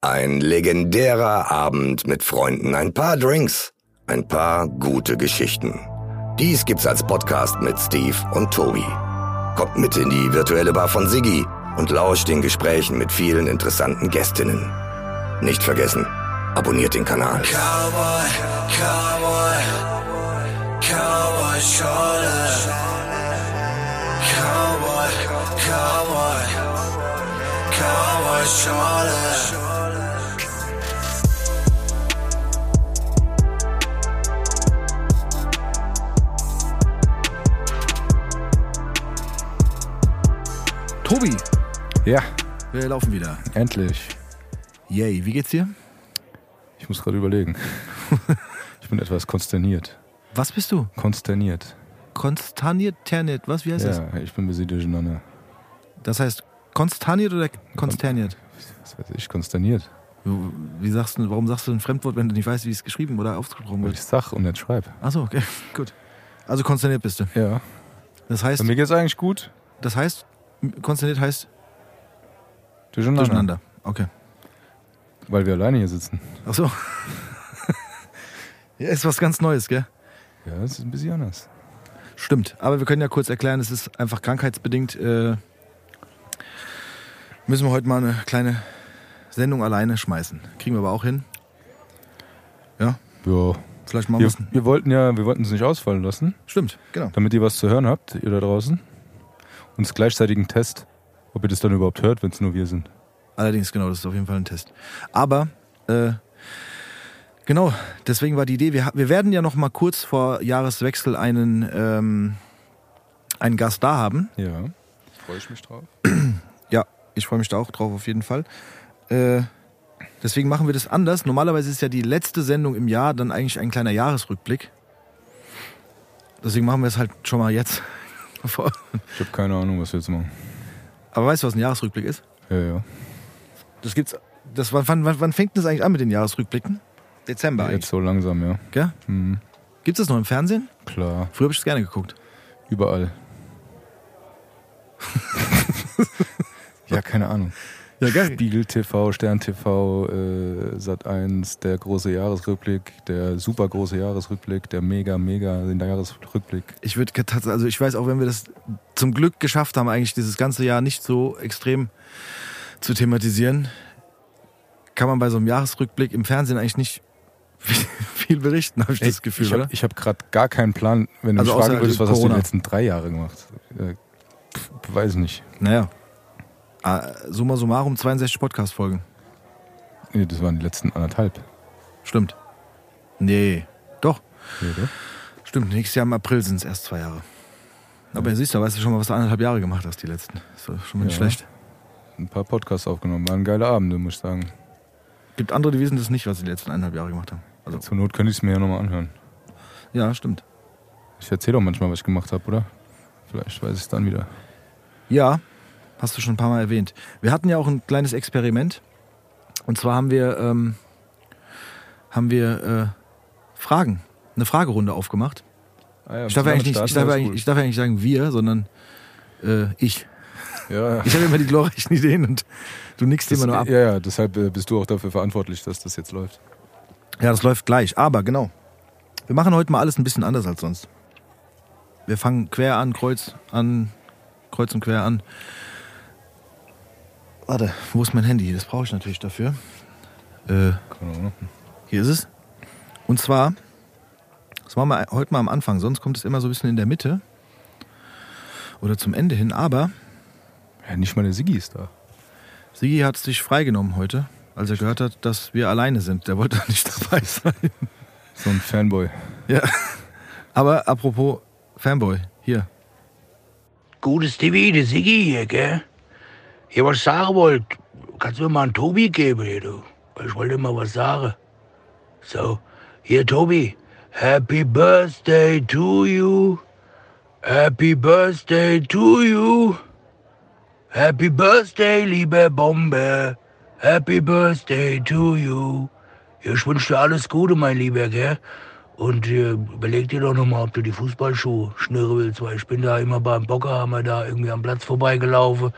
Ein legendärer Abend mit Freunden, ein paar Drinks, ein paar gute Geschichten. Dies gibt's als Podcast mit Steve und Tobi. Kommt mit in die virtuelle Bar von Siggi und lauscht den Gesprächen mit vielen interessanten Gästinnen. Nicht vergessen, abonniert den Kanal. Cowboy, Cowboy, Cowboy Schorle. Cowboy, Cowboy, Cowboy Schorle. Tobi, Ja, wir laufen wieder. endlich. Yay, wie geht's dir? Ich muss gerade überlegen. ich bin etwas konsterniert. Was bist du? Konsterniert. Konstaniert, terniert, was, wie heißt das? Ja, ich bin bisschen durcheinander. Das heißt konstaniert oder konsterniert? Was weiß ich, konsterniert. Wie sagst du, warum sagst du ein Fremdwort, wenn du nicht weißt, wie es geschrieben oder ausgesprochen Weil ich wird? sag und nicht schreibe. Achso, okay, gut. Also konsterniert bist du. Ja. Das heißt, Bei mir geht's eigentlich gut. das heißt, konsterniert heißt Durcheinander. durcheinander. Okay. Weil wir alleine hier sitzen. Achso. ja, ist was ganz Neues, gell? Ja, das ist ein bisschen anders. Stimmt, aber wir können ja kurz erklären, es ist einfach krankheitsbedingt. Äh, müssen wir heute mal eine kleine Sendung alleine schmeißen. Kriegen wir aber auch hin. Ja. Vielleicht machen Wir, es. wir wollten ja, wir wollten es nicht ausfallen lassen, Stimmt, genau. damit ihr was zu hören habt, ihr da draußen. Und es gleichzeitig einen Test, ob ihr das dann überhaupt hört, wenn es nur wir sind. Allerdings, genau, das ist auf jeden Fall ein Test. Aber, äh, genau, deswegen war die Idee, wir, wir werden ja noch mal kurz vor Jahreswechsel einen, ähm, einen Gast da haben. Ja. Freue ich mich drauf. Ja, ich freue mich da auch drauf, auf jeden Fall. Äh, deswegen machen wir das anders. Normalerweise ist ja die letzte Sendung im Jahr dann eigentlich ein kleiner Jahresrückblick. Deswegen machen wir es halt schon mal jetzt. Ich habe keine Ahnung, was wir jetzt machen. Aber weißt du, was ein Jahresrückblick ist? Ja, ja. Das gibt's. Das, wann, wann, wann fängt denn das eigentlich an mit den Jahresrückblicken? Dezember eigentlich. Jetzt so langsam, ja. Gell? Hm, Gibt's das noch im Fernsehen? klar. Früher habe ich es gerne geguckt. Überall. ja, keine Ahnung. Ja, geil. Spiegel TV, Stern TV, äh, Sat 1, der große Jahresrückblick, der super große Jahresrückblick, der mega, mega Jahresrückblick. Ich würde also ich weiß auch, wenn wir das zum Glück geschafft haben, eigentlich dieses ganze Jahr nicht so extrem zu thematisieren, kann man bei so einem Jahresrückblick im Fernsehen eigentlich nicht viel berichten, habe ich das Gefühl, ich habe oder? hab gerade gar keinen Plan, wenn du Also mich fragen würdest, was hast du Corona. die letzten drei Jahre gemacht? Äh, weiß nicht. Naja. Ah, Summa summarum 62 Podcast-Folgen. Nee, das waren die letzten anderthalb. Stimmt. Nee. Doch. Ja, oder? Stimmt. Nächstes Jahr im April sind es erst zwei Jahre. Aber siehst du, weißt du schon mal, was du anderthalb Jahre gemacht hast, die letzten. Ist doch schon mal nicht Ja. schlecht. Ein paar Podcasts aufgenommen. Waren geile Abende, muss ich sagen. Gibt andere, die wissen das nicht, was sie die letzten eineinhalb Jahre gemacht haben. Also, Zur Not könnte ich es mir ja nochmal anhören. ja, stimmt. Ich erzähle auch manchmal, was ich gemacht habe, oder? Vielleicht weiß ich es dann wieder. Ja, hast du schon ein paar Mal erwähnt. Wir hatten ja auch ein kleines Experiment. Und zwar haben wir, ähm, haben wir äh, Fragen, eine Fragerunde aufgemacht. Ah ja, Ich darf, ja eigentlich nicht, ich, darf ja eigentlich ich darf eigentlich sagen wir, sondern äh, ich. Ja, ja. Ich habe immer die glorreichen Ideen und du nickst Das, immer nur ab. ja, ja, deshalb äh, bist du auch dafür verantwortlich, dass das jetzt läuft. Ja, das läuft gleich. Aber genau. Wir machen heute mal alles ein bisschen anders als sonst. Wir fangen quer an, kreuz an, kreuz und quer an. Warte, wo ist mein Handy? Das brauche ich natürlich dafür. Äh, hier ist es. Und zwar, das machen wir heute mal am Anfang, sonst kommt es immer so ein bisschen in der Mitte. Oder zum Ende hin. Aber Ja, nicht mal der Siggi ist da. Sigi hat sich freigenommen heute, als er gehört hat, dass wir alleine sind. Der wollte nicht dabei sein. So ein Fanboy. Ja. Aber apropos Fanboy, hier. Gutes TV, der Siggi hier, gell? Hier, was sagen wollte, kannst du mir mal einen Tobi geben, hier, du? Ich wollte mal was sagen. So, hier, Tobi. Happy Birthday to you. Happy Birthday to you. Happy Birthday, liebe Bombe. Happy Birthday to you. Ich wünsche dir alles Gute, mein Lieber, gell? Und äh, überleg dir doch nochmal, ob du die Fußballschuhe schnüren willst, weil ich bin da immer beim Bocker, haben wir da irgendwie am Platz vorbeigelaufen.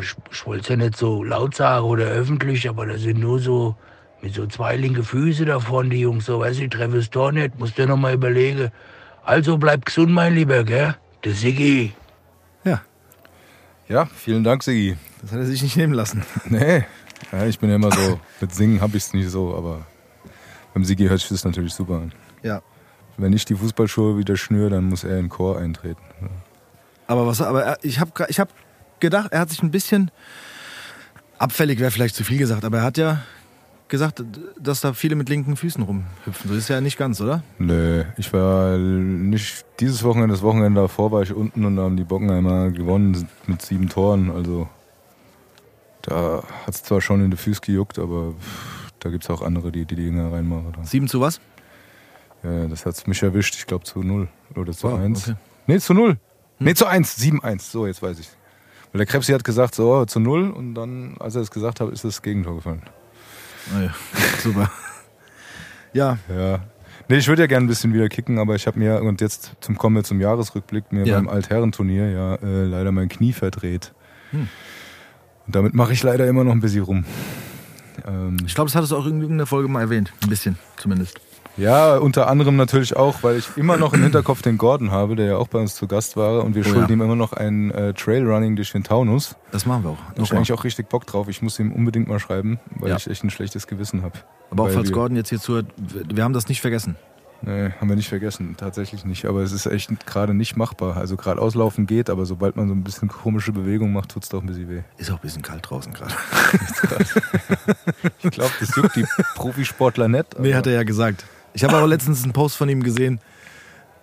Ich, ich wollte es ja nicht so laut sagen oder öffentlich, aber da sind nur so mit so zwei linke Füße davon, die Jungs. So, weiß ich, treffe es doch nicht. Musst du noch mal überlegen. Also bleib gesund, mein Lieber, gell? Der Siggi. Ja, Ja, vielen Dank, Sigi. das hat er sich nicht nehmen lassen. Nee, ja, ich bin ja immer so, mit Singen habe ich es nicht so, aber beim Sigi hört sich das natürlich super an. Ja. Wenn ich die Fußballschuhe wieder schnür, dann muss er in den Chor eintreten. Aber was, aber er- ich habe ich hab gedacht, er hat sich ein bisschen abfällig wäre vielleicht zu viel gesagt, aber er hat ja gesagt, dass da viele mit linken Füßen rumhüpfen. Das ist ja nicht ganz, oder? Nö, ich war nicht dieses Wochenende, das Wochenende davor war ich unten und da haben die Bockenheimer gewonnen mit sieben Toren. Also da hat es zwar schon in die Füße gejuckt, aber da gibt es auch andere, die die Dinger reinmachen. Sieben zu was? Ja, das hat mich erwischt, ich glaube zu null oder zu Wow, eins. okay. Hm. Nee, zu null. Nee, zu eins, sieben eins. So, jetzt weiß ich. Weil der Krebsi hat gesagt, so, zu null und dann, als er das gesagt hat, ist das Gegentor gefallen. Naja, super. Ja, Ja. Nee, ich würde ja gerne ein bisschen wieder kicken, aber ich habe mir, und jetzt zum kommen wir zum Jahresrückblick, mir Ja. beim Altherrenturnier ja äh, leider mein Knie verdreht. Hm. Und damit mache ich leider immer noch ein bisschen rum. Ähm, ich glaube, das hattest du auch in irgendeiner Folge mal erwähnt. Ein bisschen zumindest. Ja, unter anderem natürlich auch, weil ich immer noch im Hinterkopf den Gordon habe, der ja auch bei uns zu Gast war. Und wir Oh schulden ja. ihm immer noch ein äh, Trailrunning durch den Taunus. Das machen wir auch. Da hab ich Nochmal. eigentlich auch richtig Bock drauf. Ich muss ihm unbedingt mal schreiben, weil Ja. ich echt ein schlechtes Gewissen habe. Aber auch falls Gordon jetzt hier zuhört, wir haben das nicht vergessen. Nee, haben wir nicht vergessen, tatsächlich nicht. Aber es ist echt gerade nicht machbar. Also gerade auslaufen geht, aber sobald man so ein bisschen komische Bewegung macht, tut's doch ein bisschen weh. Ist auch ein bisschen kalt draußen gerade. Ich glaube, das juckt die Profisportler nicht. Nee, hat er ja gesagt. Ich habe aber letztens einen Post von ihm gesehen.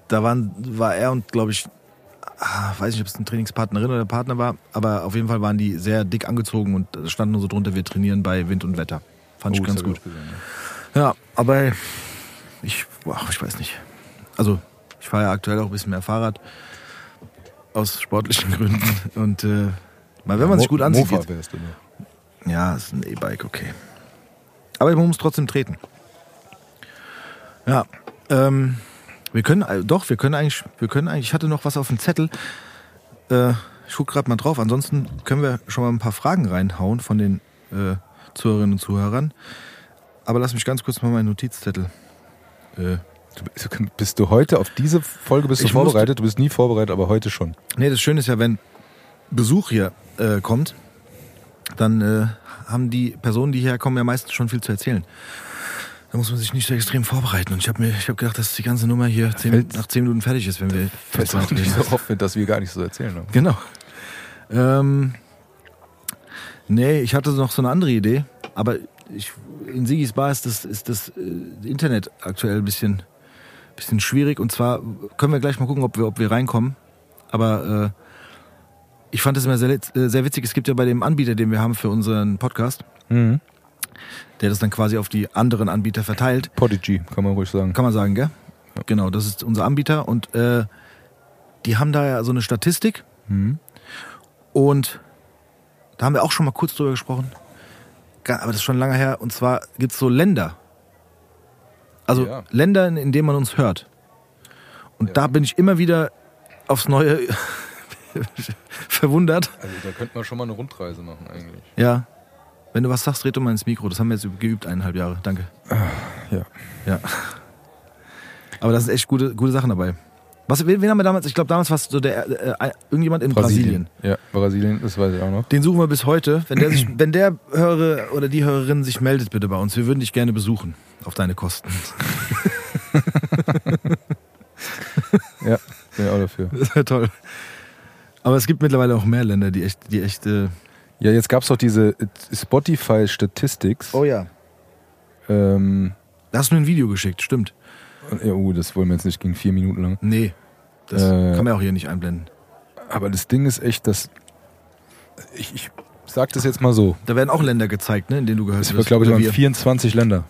Da waren, war er und, glaube ich, ah, weiß nicht, ob es eine Trainingspartnerin oder Partner war, aber auf jeden Fall waren die sehr dick angezogen und da stand nur so drunter, wir trainieren bei Wind und Wetter. Fand Oh, ich ganz gut. gesehen, ja. Ja, aber ich, boah, ich weiß nicht. Also, ich fahre ja aktuell auch ein bisschen mehr Fahrrad. Aus sportlichen Gründen. Und äh, mal, wenn man sich gut ansieht. Mofa wärst du nur. ja, ist ein E-Bike, okay. Aber man muss trotzdem treten. Ja, ähm, wir können, äh, doch, wir können eigentlich, wir können eigentlich, ich hatte noch was auf dem Zettel. Äh, ich guck gerade mal drauf. Ansonsten können wir schon mal ein paar Fragen reinhauen von den äh, Zuhörerinnen und Zuhörern. Aber lass mich ganz kurz mal meinen Notizzettel. Äh, Du, bist du heute auf diese Folge bist du Ich musste- vorbereitet? Du bist nie vorbereitet, aber heute schon. Nee, das Schöne ist ja, wenn Besuch hier äh, kommt, dann äh, haben die Personen, die hierher kommen, ja meistens schon viel zu erzählen. Da muss man sich nicht so extrem vorbereiten. Und ich habe mir, ich habe gedacht, dass die ganze Nummer hier zehn, nach zehn Minuten fertig ist, wenn wir fest nicht so oft, dass wir gar nicht so erzählen haben. Genau. Ähm, nee, ich hatte noch so eine andere Idee, aber ich, in Sigis Bar ist das, ist das äh, Internet aktuell ein bisschen, bisschen schwierig. Und zwar können wir gleich mal gucken, ob wir, ob wir reinkommen. Aber äh, ich fand das immer sehr, äh, sehr witzig. Es gibt ja bei dem Anbieter, den wir haben für unseren Podcast, Mhm. Der das dann quasi auf die anderen Anbieter verteilt. Podigy, kann man ruhig sagen. Kann man sagen, gell? Genau, das ist unser Anbieter und äh, die haben da ja so eine Statistik Mhm. und da haben wir auch schon mal kurz drüber gesprochen, aber das ist schon lange her und zwar gibt es so Länder, also Ja. Länder, in, in denen man uns hört und Ja. da bin ich immer wieder aufs Neue verwundert. Also da könnte man schon mal eine Rundreise machen eigentlich. Ja, wenn du was sagst, red du mal ins Mikro, das haben wir jetzt geübt, eineinhalb Jahre, danke. ja. Ja. Aber da sind echt gute, gute Sachen dabei. Was, wen, wen haben wir damals? Ich glaube, damals war es so der, äh, äh, irgendjemand in Brasilien. Ja, Brasilien, das weiß ich auch noch. Den suchen wir bis heute. Wenn der, sich, wenn der Hörer oder die Hörerin sich meldet, bitte bei uns. Wir würden dich gerne besuchen. Auf deine Kosten. Ja, bin ich auch dafür. Das wäre toll. Aber es gibt mittlerweile auch mehr Länder, die echt, die echt. Äh Ja, jetzt gab es doch diese äh, Spotify Statistics. oh ja. Ähm, Da hast du mir ein Video geschickt, stimmt. ja, uh, das wollen wir jetzt nicht, ging vier Minuten lang. Nee. Das Äh. kann man auch hier nicht einblenden. Aber das Ding ist echt, dass. Ich, ich sag das jetzt mal so. Da werden auch Länder gezeigt, ne, in denen du gehört Es wirst. wird, glaube ich, Oder waren wir. 24 Länder.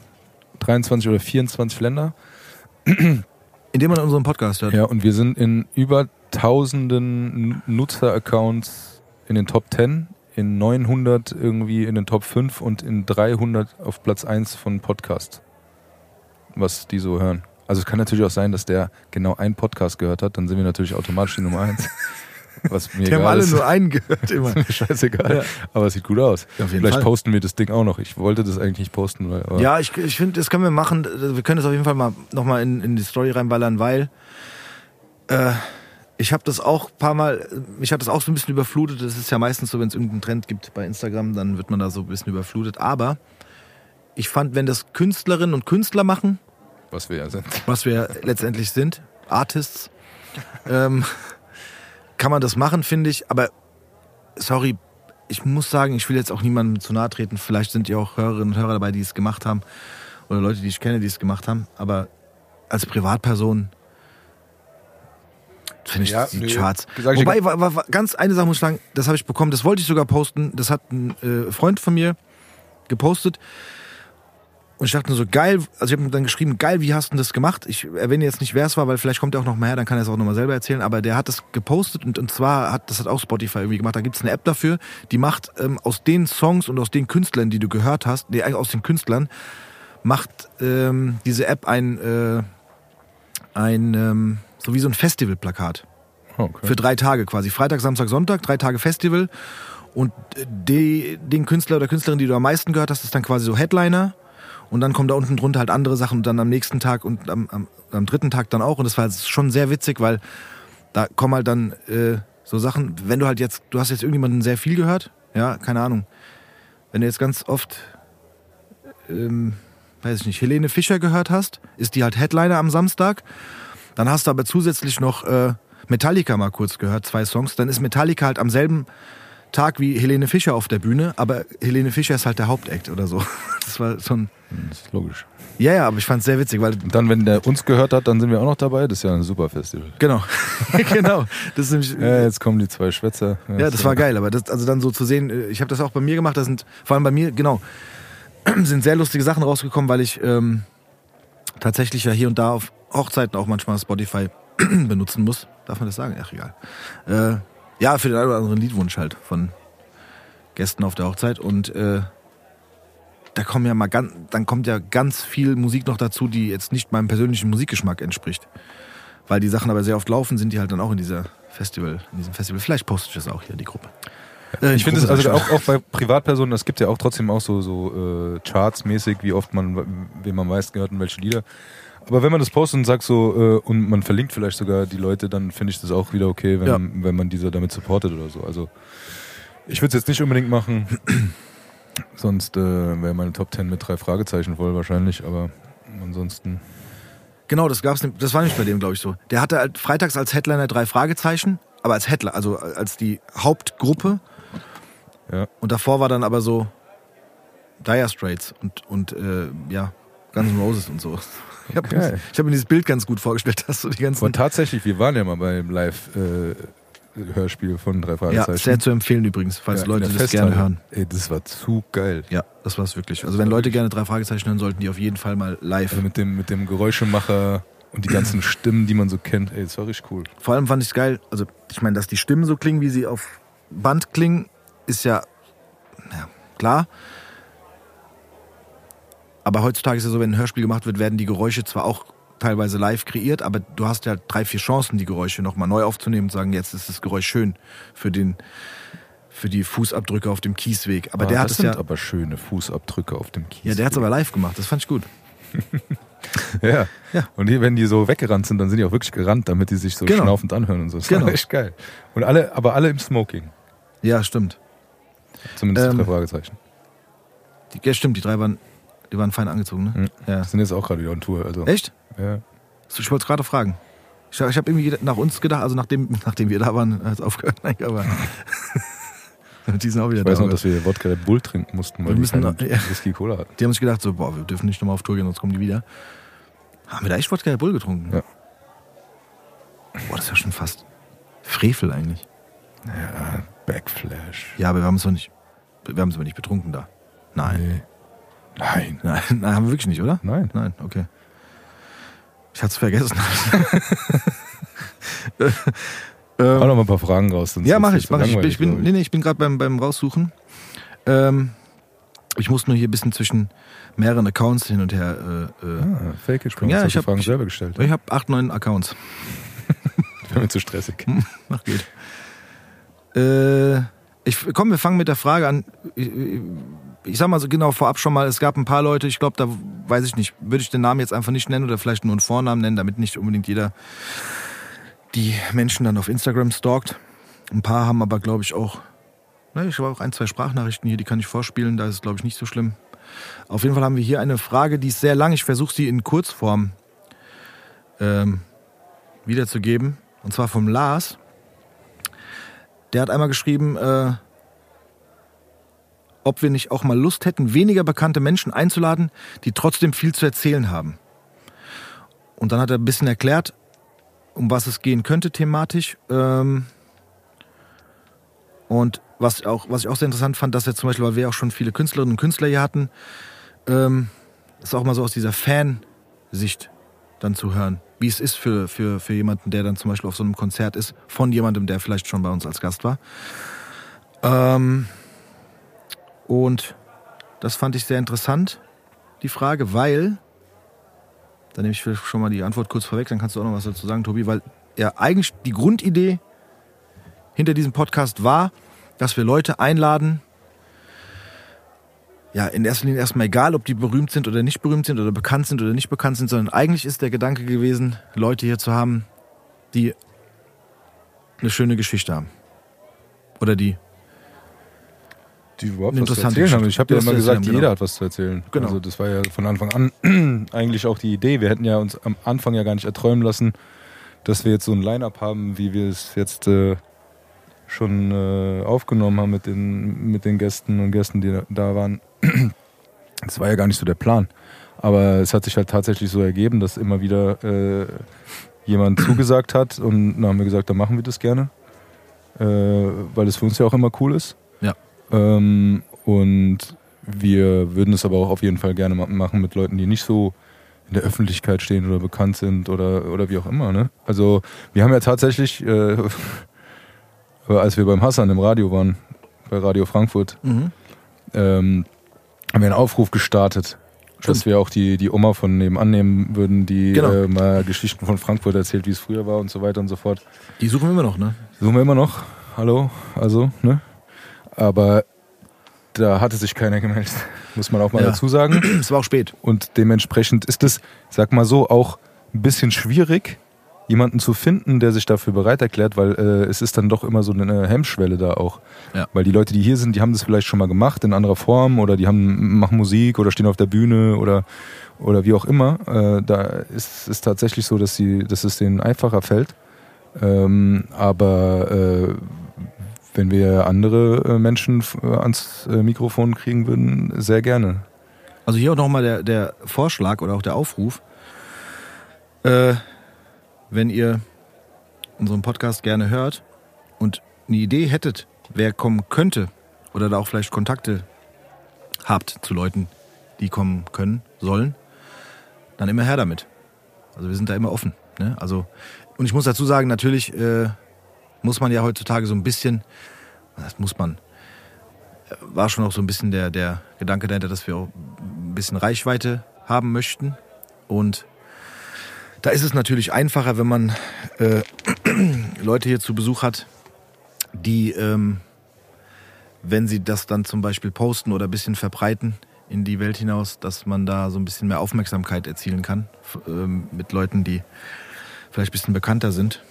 23 oder 24 Länder. In denen man unseren Podcast hört. Ja, und wir sind in über tausenden Nutzer-Accounts in den Top 10, in 900 irgendwie in den Top 5 und in 300 auf Platz 1 von Podcast, was die so hören. Also es kann natürlich auch sein, dass der genau einen Podcast gehört hat, dann sind wir natürlich automatisch die Nummer 1. Was mir Die haben egal alle ist. nur einen gehört immer. Ist mir scheißegal. Aber es sieht gut aus. Ja, Vielleicht Fall. posten wir das Ding auch noch. Ich wollte das eigentlich nicht posten, weil. Ja, ich, ich finde, das können wir machen. Wir können das auf jeden Fall mal nochmal in, in die Story reinballern, weil äh, ich habe das auch ein paar Mal, mich hat das auch so ein bisschen überflutet. Das ist ja meistens so, wenn es irgendeinen Trend gibt bei Instagram, dann wird man da so ein bisschen überflutet. Aber ich fand, wenn das Künstlerinnen und Künstler machen, Was wir ja sind. was wir letztendlich sind, Artists, ähm, kann man das machen, finde ich. Aber sorry, ich muss sagen, ich will jetzt auch niemandem zu nahe treten. Vielleicht sind ja auch Hörerinnen und Hörer dabei, die es gemacht haben. Oder Leute, die ich kenne, die es gemacht haben. Aber als Privatperson finde ich Ja, die nee, Charts. Wobei, war, war, war, ganz eine Sache muss ich sagen, das habe ich bekommen, das wollte ich sogar posten. Das hat ein äh, Freund von mir gepostet. Und ich dachte nur so, geil, also ich habe ihm dann geschrieben, geil, wie hast du das gemacht? Ich erwähne jetzt nicht, wer es war, weil vielleicht kommt er auch noch mal her, dann kann er es auch noch mal selber erzählen. Aber der hat das gepostet und, und zwar hat, das hat auch Spotify irgendwie gemacht. Da gibt es eine App dafür, die macht ähm, aus den Songs und aus den Künstlern, die du gehört hast, nee, aus den Künstlern, macht ähm, diese App ein, äh, ein ähm, so wie so ein Festivalplakat. Okay. Für drei Tage quasi. Freitag, Samstag, Sonntag, drei Tage Festival. Und die, den Künstler oder Künstlerin, die du am meisten gehört hast, ist dann quasi so Headliner. Und dann kommen da unten drunter halt andere Sachen und dann am nächsten Tag und am, am, am dritten Tag dann auch. Und das war jetzt schon sehr witzig, weil da kommen halt dann äh, so Sachen, wenn du halt jetzt, du hast jetzt irgendjemanden sehr viel gehört, ja, keine Ahnung. Wenn du jetzt ganz oft, ähm, weiß ich nicht, Helene Fischer gehört hast, ist die halt Headliner am Samstag. Dann hast du aber zusätzlich noch äh, Metallica mal kurz gehört, zwei Songs. Dann ist Metallica halt am selben Tag wie Helene Fischer auf der Bühne, aber Helene Fischer ist halt der Hauptakt oder so. Das war schon. Das ist logisch. Ja, ja, aber ich fand es sehr witzig, weil. Und dann, wenn der uns gehört hat, dann sind wir auch noch dabei. Das ist ja ein super Festival. Genau. genau. Das ist nämlich. Ja, jetzt kommen die zwei Schwätzer. Ja, das war geil, aber das, also dann so zu sehen, äh, ich habe das auch bei mir gemacht, da sind vor allem bei mir, genau, sind sehr lustige Sachen rausgekommen, weil ich ähm, tatsächlich ja hier und da auf Hochzeiten auch manchmal Spotify benutzen muss. Darf man das sagen? Ach, egal. Äh, ja, für den einen oder anderen Liedwunsch halt von Gästen auf der Hochzeit und äh, da kommen ja mal ganz, dann kommt ja ganz viel Musik noch dazu, die jetzt nicht meinem persönlichen Musikgeschmack entspricht. Weil die Sachen aber sehr oft laufen, sind die halt dann auch in dieser Festival, in diesem Festival. Vielleicht poste ich das auch hier in die Gruppe. Äh, Ich finde es also auch, auch bei Privatpersonen, es gibt ja auch trotzdem auch so, so äh, Charts-mäßig, wie oft man, wem am meisten gehört und welche Lieder. Aber wenn man das postet und sagt so, äh, und man verlinkt vielleicht sogar die Leute, dann finde ich das auch wieder okay, wenn, Ja. wenn man diese damit supportet oder so. Also ich würde es jetzt nicht unbedingt machen, sonst äh, wäre meine Top 10 mit drei Fragezeichen voll wahrscheinlich, aber ansonsten. Genau, das gab's, das war nicht bei dem, glaube ich, so. Der hatte halt freitags als Headliner drei Fragezeichen, aber als Headliner, also als die Hauptgruppe. Ja. Und davor war dann aber so Dire Straits und, und äh, ja, Guns N' Roses und so. Ich habe ich hab mir dieses Bild ganz gut vorgestellt, dass du die ganzen. Und tatsächlich, wir waren ja mal beim Live-Hörspiel von drei ja, Fragezeichen. sehr zu empfehlen übrigens, falls Ja, Leute das gerne Festhalle. hören. Ey, das war zu geil. Ja, das war's wirklich. Also wenn Leute gerne drei Fragezeichen hören, sollten die auf jeden Fall mal live. Also mit dem, mit dem Geräuschemacher und die ganzen Stimmen, die man so kennt. Ey, das war richtig cool. Vor allem fand ich geil, also ich meine, dass die Stimmen so klingen, wie sie auf Band klingen, ist ja, ja klar. Aber heutzutage ist es so, wenn ein Hörspiel gemacht wird, werden die Geräusche zwar auch teilweise live kreiert, aber du hast ja drei, vier Chancen, die Geräusche nochmal neu aufzunehmen und sagen, jetzt ist das Geräusch schön für den für die Fußabdrücke auf dem Kiesweg. Aber Ah, der hat das es sind ja, aber schöne Fußabdrücke auf dem Kies. ja, der hat es aber live gemacht. Das fand ich gut. Ja. Ja. Und die, wenn die so weggerannt sind, dann sind die auch wirklich gerannt, damit die sich so Genau. schnaufend anhören und so. Das Genau. war echt geil. Und alle, aber alle im Smoking. Ja, stimmt. Zumindest Ähm, drei Fragezeichen. Die, ja, stimmt. Die drei waren, die waren fein angezogen, ne? Mhm. Ja. Sind jetzt auch gerade wieder on Tour. Also, Echt? Ja. Ich wollte es gerade fragen. Ich, ich habe irgendwie nach uns gedacht, also nachdem, nachdem wir da waren, hat es aufgehört. Nein, aber die sind auch wieder Ich weiß da. noch, dass wir Wodka Red Bull trinken mussten, weil Wir müssen noch- ja. Whisky Cola hatten. die haben sich gedacht, so, boah, wir dürfen nicht nochmal auf Tour gehen, sonst kommen die wieder. Haben wir da echt Wodka Red Bull getrunken? Ja. Boah, das ist ja schon fast Frevel eigentlich. Ja, Backflash. Ja, aber wir haben es doch nicht, wir haben es aber nicht betrunken da. Nein. Nee. Nein. Nein, nein, haben wir wirklich nicht, oder? Nein. Nein, okay. Ich hatte es vergessen. ähm, Hau noch mal ein paar Fragen raus. Ja, mache ich, mach ich. Ich bin, nee, nee, ich bin gerade beim, beim Raussuchen. Ähm, ich muss nur hier ein bisschen zwischen mehreren Accounts hin und her. Äh, äh, Ah, Fake it, Ja, ich ich hab- Fragen ich- selber gestellt. Ich habe acht, neun Accounts. Wäre mir zu stressig. Ach, geht. Äh, ich, komm, wir fangen mit der Frage an. Ich, ich sag mal so genau vorab schon mal, es gab ein paar Leute, ich glaube, da weiß ich nicht, würde ich den Namen jetzt einfach nicht nennen oder vielleicht nur einen Vornamen nennen, damit nicht unbedingt jeder die Menschen dann auf Instagram stalkt. Ein paar haben aber, glaube ich, auch, ne, ich habe auch ein, zwei Sprachnachrichten hier, die kann ich vorspielen, da ist es, glaube ich, nicht so schlimm. Auf jeden Fall haben wir hier eine Frage, die ist sehr lang. Ich versuche sie in Kurzform ähm, wiederzugeben. Und zwar vom Lars. Der hat einmal geschrieben, äh, ob wir nicht auch mal Lust hätten, weniger bekannte Menschen einzuladen, die trotzdem viel zu erzählen haben. Und dann hat er ein bisschen erklärt, um was es gehen könnte thematisch. Ähm, und was, auch, was ich auch sehr interessant fand, dass wir zum Beispiel, weil wir auch schon viele Künstlerinnen und Künstler hier hatten, ähm, ist auch mal so aus dieser Fansicht dann zu hören, wie es ist für, für, für jemanden, der dann zum Beispiel auf so einem Konzert ist, von jemandem, der vielleicht schon bei uns als Gast war. Ähm, und das fand ich sehr interessant, die Frage, weil, da nehme ich schon mal die Antwort kurz vorweg, dann kannst du auch noch was dazu sagen, Tobi, weil ja eigentlich die Grundidee hinter diesem Podcast war, dass wir Leute einladen, ja, in erster Linie erstmal egal, ob die berühmt sind oder nicht berühmt sind oder bekannt sind oder nicht bekannt sind, sondern eigentlich ist der Gedanke gewesen, Leute hier zu haben, die eine schöne Geschichte haben. Oder die Die überhaupt was zu erzählen haben. Ich habe ja immer gesagt, erzählen, jeder genau. hat was zu erzählen. Genau. Also das war ja von Anfang an eigentlich auch die Idee. Wir hätten ja uns am Anfang ja gar nicht erträumen lassen, dass wir jetzt so ein Line-Up haben, wie wir es jetzt äh, schon äh, aufgenommen haben mit den, mit den Gästen und Gästen, die da- da waren. Das war ja gar nicht so der Plan. Aber es hat sich halt tatsächlich so ergeben, dass immer wieder äh, jemand zugesagt hat und dann haben wir gesagt, dann machen wir das gerne. Äh, weil es für uns ja auch immer cool ist. Ja. Ähm, und wir würden es aber auch auf jeden Fall gerne ma- machen mit Leuten, die nicht so in der Öffentlichkeit stehen oder bekannt sind oder, oder wie auch immer. Ne? Also wir haben ja tatsächlich, äh, als wir beim Hassan im Radio waren, bei Radio Frankfurt, Mhm. ähm, haben wir einen Aufruf gestartet, dass wir auch die, die Oma von nebenan nehmen würden, die Genau. äh, mal Geschichten von Frankfurt erzählt, wie es früher war und so weiter und so fort. Die suchen wir immer noch, ne? Suchen wir immer noch. Hallo, also, ne? Aber da hatte sich keiner gemeldet, muss man auch mal Ja. dazu sagen. Es war auch spät. Und dementsprechend ist es, sag mal so, auch ein bisschen schwierig, jemanden zu finden, der sich dafür bereit erklärt, weil äh, es ist dann doch immer so eine Hemmschwelle da auch. Ja. Weil die Leute, die hier sind, die haben das vielleicht schon mal gemacht in anderer Form oder die haben machen Musik oder stehen auf der Bühne oder oder wie auch immer. Äh, da ist es tatsächlich so, dass sie, dass es denen einfacher fällt. Ähm, aber äh, wenn wir andere äh, Menschen äh, ans äh, Mikrofon kriegen würden, sehr gerne. Also hier auch nochmal der, der Vorschlag oder auch der Aufruf. Äh, wenn ihr unseren Podcast gerne hört und eine Idee hättet, wer kommen könnte oder da auch vielleicht Kontakte habt zu Leuten, die kommen können, sollen, dann immer her damit. Also wir sind da immer offen. Ne? Also, und ich muss dazu sagen, natürlich äh, muss man ja heutzutage so ein bisschen, das muss man, äh, war schon auch so ein bisschen der, der Gedanke dahinter, dass wir auch ein bisschen Reichweite haben möchten. Und da ist es natürlich einfacher, wenn man äh, Leute hier zu Besuch hat, die, ähm, wenn sie das dann zum Beispiel posten oder ein bisschen verbreiten in die Welt hinaus, dass man da so ein bisschen mehr Aufmerksamkeit erzielen kann ähm, mit Leuten, die vielleicht ein bisschen bekannter sind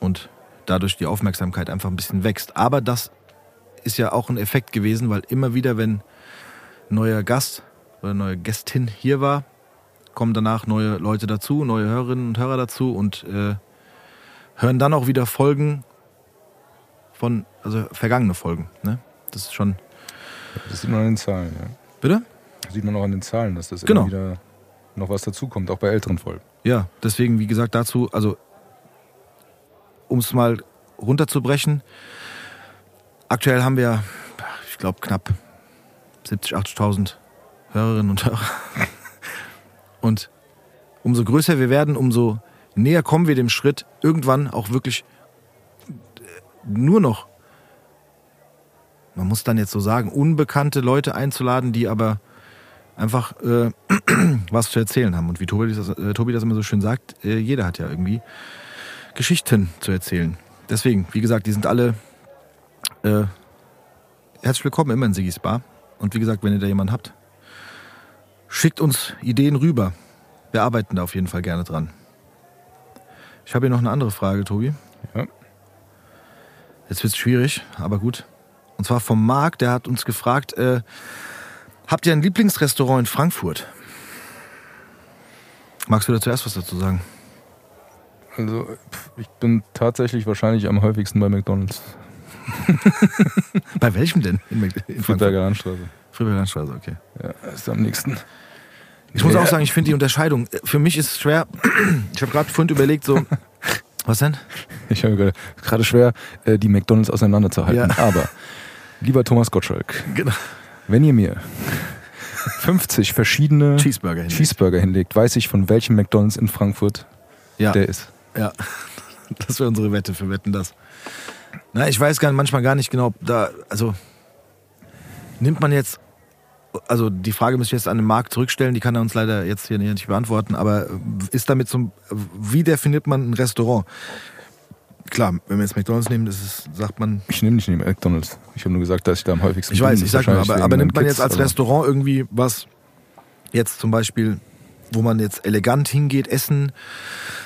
und dadurch die Aufmerksamkeit einfach ein bisschen wächst. Aber das ist ja auch ein Effekt gewesen, weil immer wieder, wenn ein neuer Gast oder eine neue Gästin hier war, kommen danach neue Leute dazu, neue Hörerinnen und Hörer dazu und äh, hören dann auch wieder Folgen von, also vergangene Folgen. Ne? Das ist schon. Das sieht man an den Zahlen, ja. Bitte? Das sieht man auch an den Zahlen, dass das Genau. immer wieder noch was dazukommt, auch bei älteren Folgen. Ja, deswegen, wie gesagt, dazu, also um es mal runterzubrechen, aktuell haben wir, ich glaube, knapp 70.000, 80.000 Hörerinnen und Hörer. Und umso größer wir werden, umso näher kommen wir dem Schritt, irgendwann auch wirklich nur noch, man muss dann jetzt so sagen, unbekannte Leute einzuladen, die aber einfach äh, was zu erzählen haben. Und wie Tobi das, äh, Tobi das immer so schön sagt, äh, jeder hat ja irgendwie Geschichten zu erzählen. Deswegen, wie gesagt, die sind alle Äh, herzlich willkommen immer in Sigis Bar. Und wie gesagt, wenn ihr da jemanden habt, schickt uns Ideen rüber. Wir arbeiten da auf jeden Fall gerne dran. Ich habe hier noch eine andere Frage, Tobi. Ja. Jetzt wird es schwierig, aber gut. Und zwar vom Marc, der hat uns gefragt, äh, habt ihr ein Lieblingsrestaurant in Frankfurt? Magst du da zuerst was dazu sagen? Also, ich bin tatsächlich wahrscheinlich am häufigsten bei McDonalds. Bei welchem denn? In, Mc- in? Friedberger Landstraße. Friedberger Landstraße, okay. Ja, ist am nächsten. Ich muss Ja. auch sagen, ich finde die Unterscheidung, äh, für mich ist es schwer, ich habe gerade vorhin überlegt, so, was denn? Ich habe gerade- gerade schwer, äh, die McDonalds auseinanderzuhalten. Ja. Aber, lieber Thomas Gottschalk, Genau. wenn ihr mir 50 verschiedene Cheeseburger hinlegt. Cheeseburger hinlegt, weiß ich, von welchem McDonalds in Frankfurt Ja, der ist. Ja. Das wäre unsere Wette für Wetten, das. Na, ich weiß gar manchmal gar nicht genau, ob da, also, nimmt man jetzt, also die Frage müsste ich jetzt an den Markt zurückstellen, die kann er uns leider jetzt hier nicht beantworten, aber ist damit zum, wie definiert man ein Restaurant? Klar, wenn wir jetzt McDonalds nehmen, das ist, sagt man, Ich nehme nicht McDonalds. Ich habe nur gesagt, dass ich da am häufigsten Ich weiß, bin. ich sag nur, aber, aber nimmt man Kids, jetzt als Restaurant irgendwie was, jetzt zum Beispiel, wo man jetzt elegant hingeht, essen,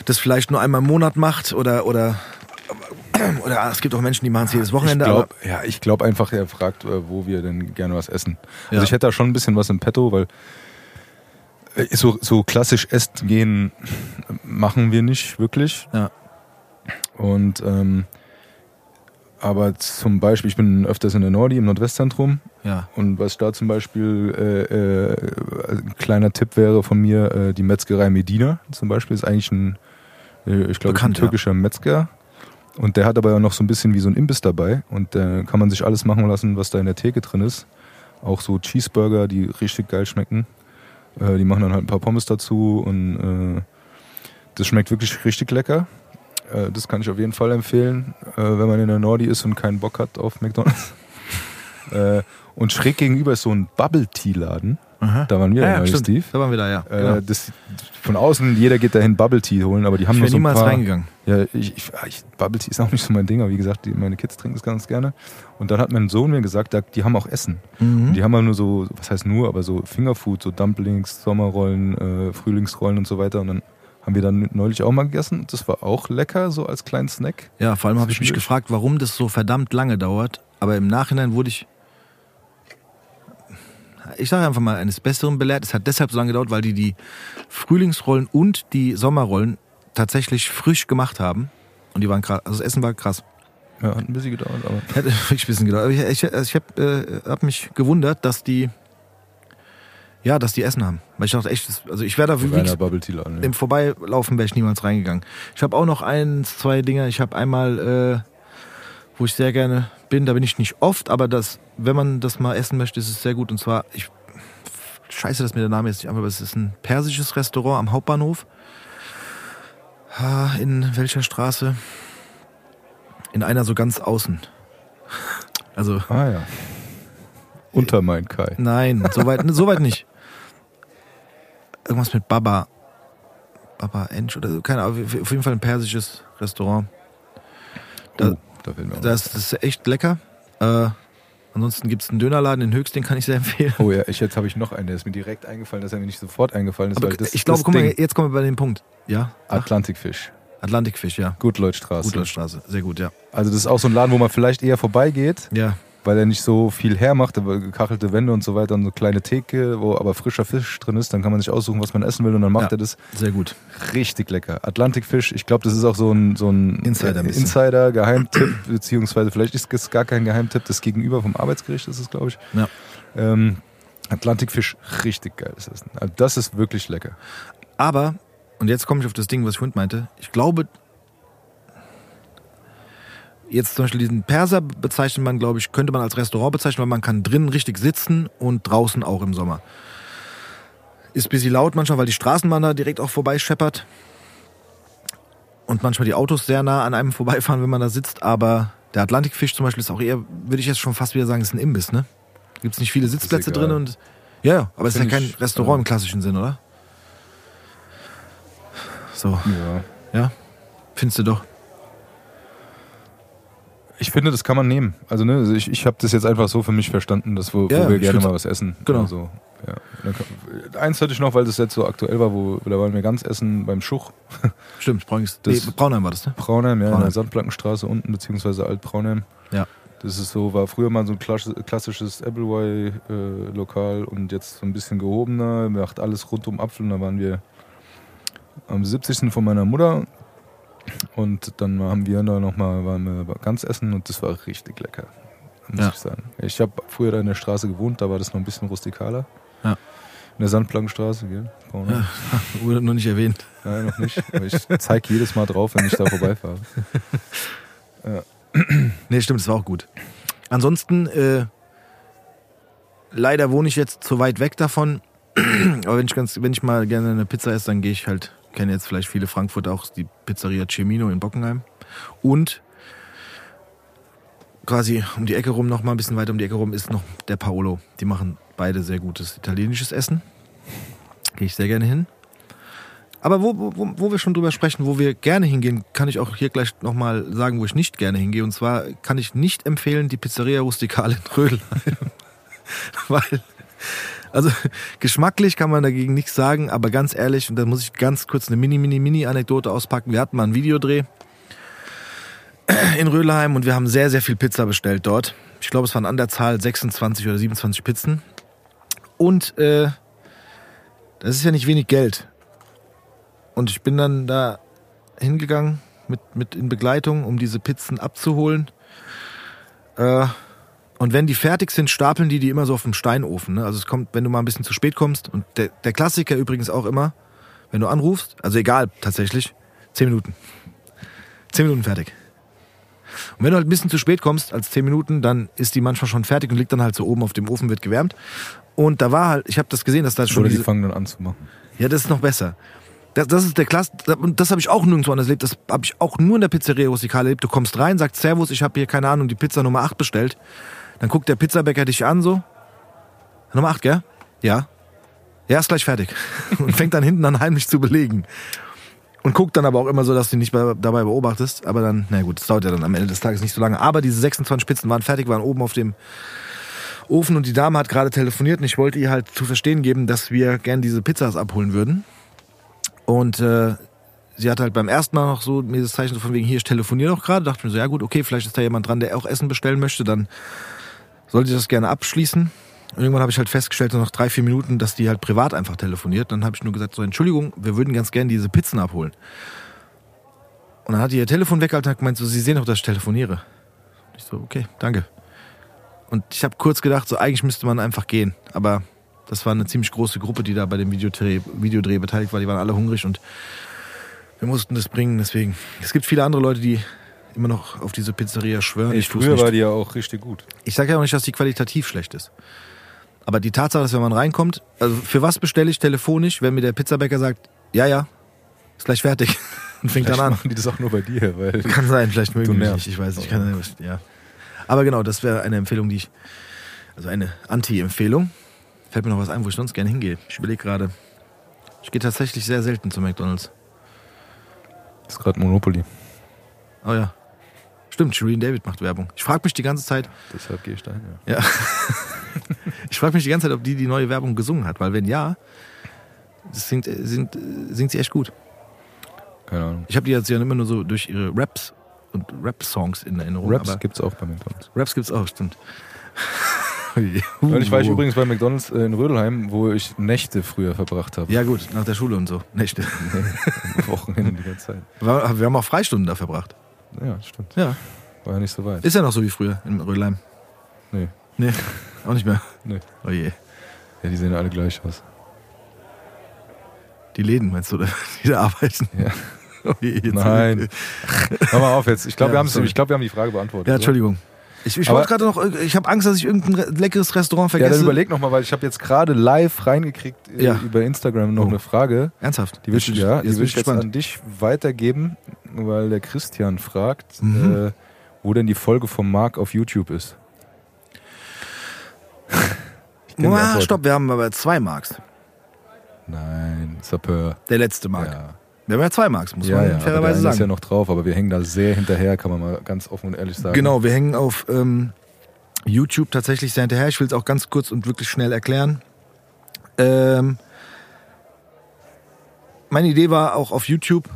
das vielleicht nur einmal im Monat macht oder, oder, oder es gibt auch Menschen, die machen es jedes Wochenende, ich glaub, ja, ich glaube einfach, er fragt, äh, wo wir denn gerne was essen. Ja. Also ich hätte da schon ein bisschen was im Petto, weil äh, so, so klassisch essen gehen machen wir nicht wirklich. Ja. Und ähm, aber zum Beispiel, ich bin öfters in der Nordi im Nordwestzentrum ja, und was da zum Beispiel äh, äh, ein kleiner Tipp wäre von mir, äh, die Metzgerei Medina zum Beispiel ist eigentlich ein, äh, ich glaube, ein Bekannt, ja. türkischer Metzger. Und der hat aber auch noch so ein bisschen wie so ein Imbiss dabei. Und da kann man sich alles machen lassen, was da in der Theke drin ist. Auch so Cheeseburger, die richtig geil schmecken. Äh, die machen dann halt ein paar Pommes dazu und äh, das schmeckt wirklich richtig lecker. Äh, das kann ich auf jeden Fall empfehlen, äh, wenn man in der Nordi ist und keinen Bock hat auf McDonalds. äh, und schräg gegenüber ist so ein Bubble-Tea-Laden. Aha. Da waren wir ja, ja, Steve. da waren wir da, ja. Äh, genau. das, von außen, jeder geht dahin Bubble Tea holen, aber die haben Ich nur so ein niemals paar, reingegangen. Ja, ich, ich, ich, Bubble Tea ist auch nicht so mein Ding, aber wie gesagt, die, meine Kids trinken das ganz gerne. Und dann hat mein Sohn mir gesagt, die haben auch Essen. Mhm. Und die haben ja nur so, was heißt nur, aber so Fingerfood, so Dumplings, Sommerrollen, äh, Frühlingsrollen und so weiter. Und dann haben wir dann neulich auch mal gegessen. Das war auch lecker, so als kleinen Snack. Ja, vor allem habe ich mich gefragt, warum das so verdammt lange dauert. Aber im Nachhinein wurde ich, ich sage einfach mal, eines Besseren belehrt. Es hat deshalb so lange gedauert, weil die die Frühlingsrollen und die Sommerrollen tatsächlich frisch gemacht haben. Und die waren krass. Also das Essen war krass. Ja, hat ein bisschen gedauert, aber Hätte wirklich ein bisschen gedauert. Aber ich, ich, ich habe äh, hab mich gewundert, dass die, ja, dass die Essen haben. Weil ich dachte echt, das- also ich wäre da Laden. Ja. im Vorbeilaufen wäre ich niemals reingegangen. Ich habe auch noch eins, zwei Dinge. Ich habe einmal, äh, wo ich sehr gerne bin, da bin ich nicht oft, aber das, wenn man das mal essen möchte, ist es sehr gut. Und zwar, ich scheiße, dass mir der Name jetzt nicht aber es ist ein persisches Restaurant am Hauptbahnhof. Ah, In welcher Straße? In einer so ganz außen. Also, Ah ja. Unter mein Kai. nein, soweit so weit nicht. Irgendwas mit Baba. Baba Ensch oder so, keine Ahnung, auf jeden Fall ein persisches Restaurant. Da, Oh, da das, das ist echt lecker. Äh, ansonsten gibt es einen Dönerladen in Höchst, den kann ich sehr empfehlen. Oh ja, ich, jetzt habe ich noch einen, der ist mir direkt eingefallen, dass er mir nicht sofort eingefallen ist, das ich glaube, guck mal, jetzt kommen wir bei dem Punkt. Ja? Atlantikfisch, Atlantikfisch, ja. Gutleutstraße. Gutleutstraße, sehr gut, ja. Also das ist auch so ein Laden, wo man vielleicht eher vorbeigeht, Ja, weil er nicht so viel hermacht, aber gekachelte Wände und so weiter und so kleine Theke, wo aber frischer Fisch drin ist, dann kann man sich aussuchen, was man essen will und dann macht Ja. er das sehr gut. richtig lecker. Atlantikfisch, ich glaube, das ist auch so ein, so ein Insider ein bisschen. Insider, beziehungsweise vielleicht ist es gar kein Geheimtipp, das Gegenüber vom Arbeitsgericht ist es, glaube ich. Ja. Ähm, Atlantikfisch, richtig geiles Essen. Also das ist wirklich lecker. Aber, und jetzt komme ich auf das Ding, was ich vorhin meinte, ich glaube, jetzt zum Beispiel diesen Perser bezeichnet man, glaube ich, könnte man als Restaurant bezeichnen, weil man kann drinnen richtig sitzen und draußen auch im Sommer. Ist ein bisschen laut manchmal, weil die Straßenbahn da direkt auch vorbeischeppert. Und manchmal die Autos sehr nah an einem vorbeifahren, wenn man da sitzt. Aber der Atlantikfisch zum Beispiel ist auch eher, würde ich jetzt schon fast wieder sagen, ist ein Imbiss, ne? Gibt es nicht viele Sitzplätze drin und. Ja, ja, aber es ist ja kein ich, Restaurant äh, im klassischen Sinn, oder? So, Ja. ja? Findest du doch. Ich finde, das kann man nehmen. Also, ne, also ich, ich habe das jetzt einfach so für mich verstanden, dass wo, Ja, wo wir gerne mal was essen. Genau. Also, ja. Kann- Eins hatte ich noch, weil das jetzt so aktuell war, wo da waren wir ganz essen beim Schuch. Stimmt. Das- Nee, Braunheim war das, ne? Braunheim, ja, in Braunheim. der Sandplankenstraße unten, beziehungsweise Alt-Braunheim. Ja. Das ist so, war früher mal so ein klass- klassisches Appleboy-Lokal und jetzt so ein bisschen gehobener, macht alles rund um Apfel. Und da waren wir am 70. von meiner Mutter und dann haben wir da nochmal, waren wir ganz essen und das war richtig lecker, muss Ja. ich sagen. Ich habe früher da in der Straße gewohnt, da war das noch ein bisschen rustikaler. Ja. In der Sandplankenstraße, gell? Braunheim. Wurde noch nicht erwähnt. Nein, noch nicht. Aber ich zeige jedes Mal drauf, wenn ich da vorbeifahre. Nee, stimmt, das war auch gut. Ansonsten, äh, leider wohne ich jetzt zu weit weg davon. Aber wenn ich ganz, wenn ich mal gerne eine Pizza esse, dann gehe ich halt, kenne jetzt vielleicht viele Frankfurter auch die Pizzeria Cemino in Bockenheim. Und quasi um die Ecke rum, noch mal ein bisschen weiter um die Ecke rum, ist noch der Paolo. Die machen beide sehr gutes italienisches Essen. Gehe ich sehr gerne hin. Aber wo, wo, wo- wir schon drüber sprechen, wo wir gerne hingehen, kann ich auch hier gleich nochmal sagen, wo ich nicht gerne hingehe. Und zwar kann ich nicht empfehlen die Pizzeria Rustikale in Rödelheim. Weil, also geschmacklich kann man dagegen nichts sagen, aber ganz ehrlich, und da muss ich ganz kurz eine mini, mini, mini Anekdote auspacken. Wir hatten mal einen Videodreh in Rödelheim und wir haben sehr, sehr viel Pizza bestellt dort. Ich glaube, es waren an der Zahl 26 oder 27 Pizzen. Und äh, das ist ja nicht wenig Geld. Und ich bin dann da hingegangen mit, mit in Begleitung, um diese Pizzen abzuholen. Äh, und wenn die fertig sind, stapeln die die immer so auf dem Steinofen. Ne? Also es kommt, wenn du mal ein bisschen zu spät kommst. Und der, der Klassiker übrigens auch immer, wenn du anrufst, also egal tatsächlich, 10 Minuten. 10 Minuten fertig. Und wenn du halt ein bisschen zu spät kommst, als 10 Minuten, dann ist die manchmal schon fertig und liegt dann halt so oben auf dem Ofen, wird gewärmt. Und da war halt, ich habe das gesehen, dass da schon Oder die fangen dann an zu machen. ja, das ist noch besser. Das, das ist der Klasse, und das habe ich auch nirgendwo anders erlebt. Das habe ich auch nur in der Pizzeria Rustikale erlebt. Du kommst rein, sagst Servus, ich habe hier, keine Ahnung, die Pizza Nummer 8 bestellt. Dann guckt der Pizzabäcker dich an so. Nummer 8, gell? Ja. Ja, ist gleich fertig. Und fängt dann hinten an heimlich zu belegen. Und guckt dann aber auch immer so, dass du ihn nicht bei, dabei beobachtest. Aber dann, na gut, das dauert ja dann am Ende des Tages nicht so lange. Aber diese 26 Pizzen waren fertig, waren oben auf dem Ofen und die Dame hat gerade telefoniert und ich wollte ihr halt zu verstehen geben, dass wir gern diese Pizzas abholen würden. Und äh, sie hat halt beim ersten Mal noch so mir das Zeichen so von wegen, hier, ich telefoniere noch gerade. Dachte mir so, ja gut, okay, vielleicht ist da jemand dran, der auch Essen bestellen möchte, dann sollte ich das gerne abschließen. Und irgendwann habe ich halt festgestellt, so nach drei, vier Minuten, dass die halt privat einfach telefoniert. Dann habe ich nur gesagt, so Entschuldigung, wir würden ganz gerne diese Pizzen abholen. Und dann hat die ihr Telefon weggehalten und hat gemeint, so, Sie sehen doch, dass ich telefoniere. Und ich so, okay, danke. Und ich habe kurz gedacht, so eigentlich müsste man einfach gehen. Aber das war eine ziemlich große Gruppe, die da bei dem Videodreh, Videodreh beteiligt war. Die waren alle hungrig und wir mussten das bringen. Deswegen, es gibt viele andere Leute, die immer noch auf diese Pizzeria schwören. Ey, Ich früher nicht. war die ja auch richtig gut. Ich sage ja auch nicht, dass die qualitativ schlecht ist. Aber die Tatsache, dass wenn man reinkommt, also für was bestelle ich telefonisch, wenn mir der Pizzabäcker sagt, ja, ja, ist gleich fertig und fängt Vielleicht dann an. machen die das auch nur bei dir, weil Kann sein, vielleicht mögen die nicht, ich weiß nicht. Kann, ja. Aber genau, das wäre eine Empfehlung, die ich, also eine Anti-Empfehlung. Fällt mir noch was ein, wo ich sonst gerne hingehe. Ich überlege gerade. Ich gehe tatsächlich sehr selten zu McDonalds. das ist gerade Monopoly. Oh ja. Stimmt, Shireen David macht Werbung. Ich frage mich die ganze Zeit, Deshalb gehe ich dahin. Ja. ja. ich frage mich die ganze Zeit, ob die die neue Werbung gesungen hat, weil wenn ja, das singt, singt, singt sie echt gut. Keine Ahnung. Ich habe die jetzt ja immer nur so durch ihre Raps und Rap-Songs in Erinnerung. Raps gibt's auch bei McDonalds. Raps gibt's auch, stimmt. Weil ich war ich übrigens bei McDonalds äh, in Rödelheim, wo ich Nächte früher verbracht habe. Ja gut, nach der Schule und so. Nächte. Wochenende die ganze Zeit. Wir haben auch Freistunden da verbracht. Ja, stimmt. Ja. War ja nicht so weit. Ist ja noch so wie früher in Rödelheim. Nee. Nee, auch nicht mehr. Nee. Oh je. Ja, die sehen alle gleich aus. Die Läden, meinst du, oder? Die da arbeiten. Ja. Oh je, jetzt Nein. Hör mal auf jetzt. Ich glaube, Ja, wir, haben sorry. ich glaub, wir haben die Frage beantwortet. Ja, oder? Ich, ich wollte gerade noch, ich habe Angst, dass ich irgendein re- leckeres Restaurant Ja, vergesse. dann überleg nochmal, weil ich habe jetzt gerade live reingekriegt äh, Ja. über Instagram noch Oh. eine Frage. Ernsthaft? Die will ich, ja, die will ich jetzt an dich weitergeben, weil der Christian fragt, Mhm. äh, wo denn die Folge vom Marc auf YouTube ist. Antwort. stopp, wir haben aber zwei Marks. Nein, Sapeur. Der letzte Mark. Ja. Wir haben ja zwei Marks, muss Ja, man ja, fairerweise sagen. ist ja noch drauf, aber wir hängen da sehr hinterher, kann man mal ganz offen und ehrlich sagen. Genau, wir hängen auf ähm, YouTube tatsächlich sehr hinterher. Ich will es auch ganz kurz und wirklich schnell erklären. Ähm, meine Idee war auch auf YouTube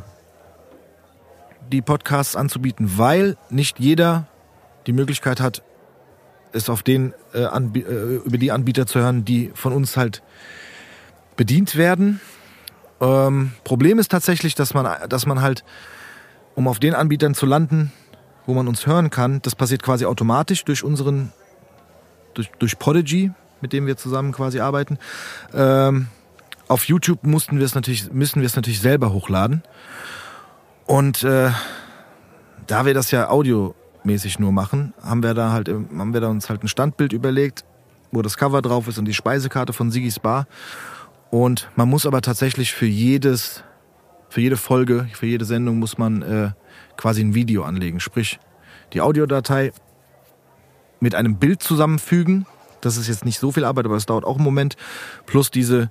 die Podcasts anzubieten, weil nicht jeder die Möglichkeit hat, es auf den äh, äh, über die Anbieter zu hören, die von uns halt bedient werden. Ähm, Problem ist tatsächlich, dass man, dass man halt, um auf den Anbietern zu landen, wo man uns hören kann, das passiert quasi automatisch durch unseren, durch, durch Podigy, mit dem wir zusammen quasi arbeiten. Ähm, auf YouTube mussten wir es natürlich, müssen wir es natürlich selber hochladen. Und äh, da wir das ja audiomäßig nur machen, haben wir da halt, haben wir da uns halt ein Standbild überlegt, wo das Cover drauf ist und die Speisekarte von Sigis Bar. Und man muss aber tatsächlich für jedes, für jede Folge, für jede Sendung muss man äh, quasi ein Video anlegen. Sprich, die Audiodatei mit einem Bild zusammenfügen. Das ist jetzt nicht so viel Arbeit, aber es dauert auch einen Moment. Plus diese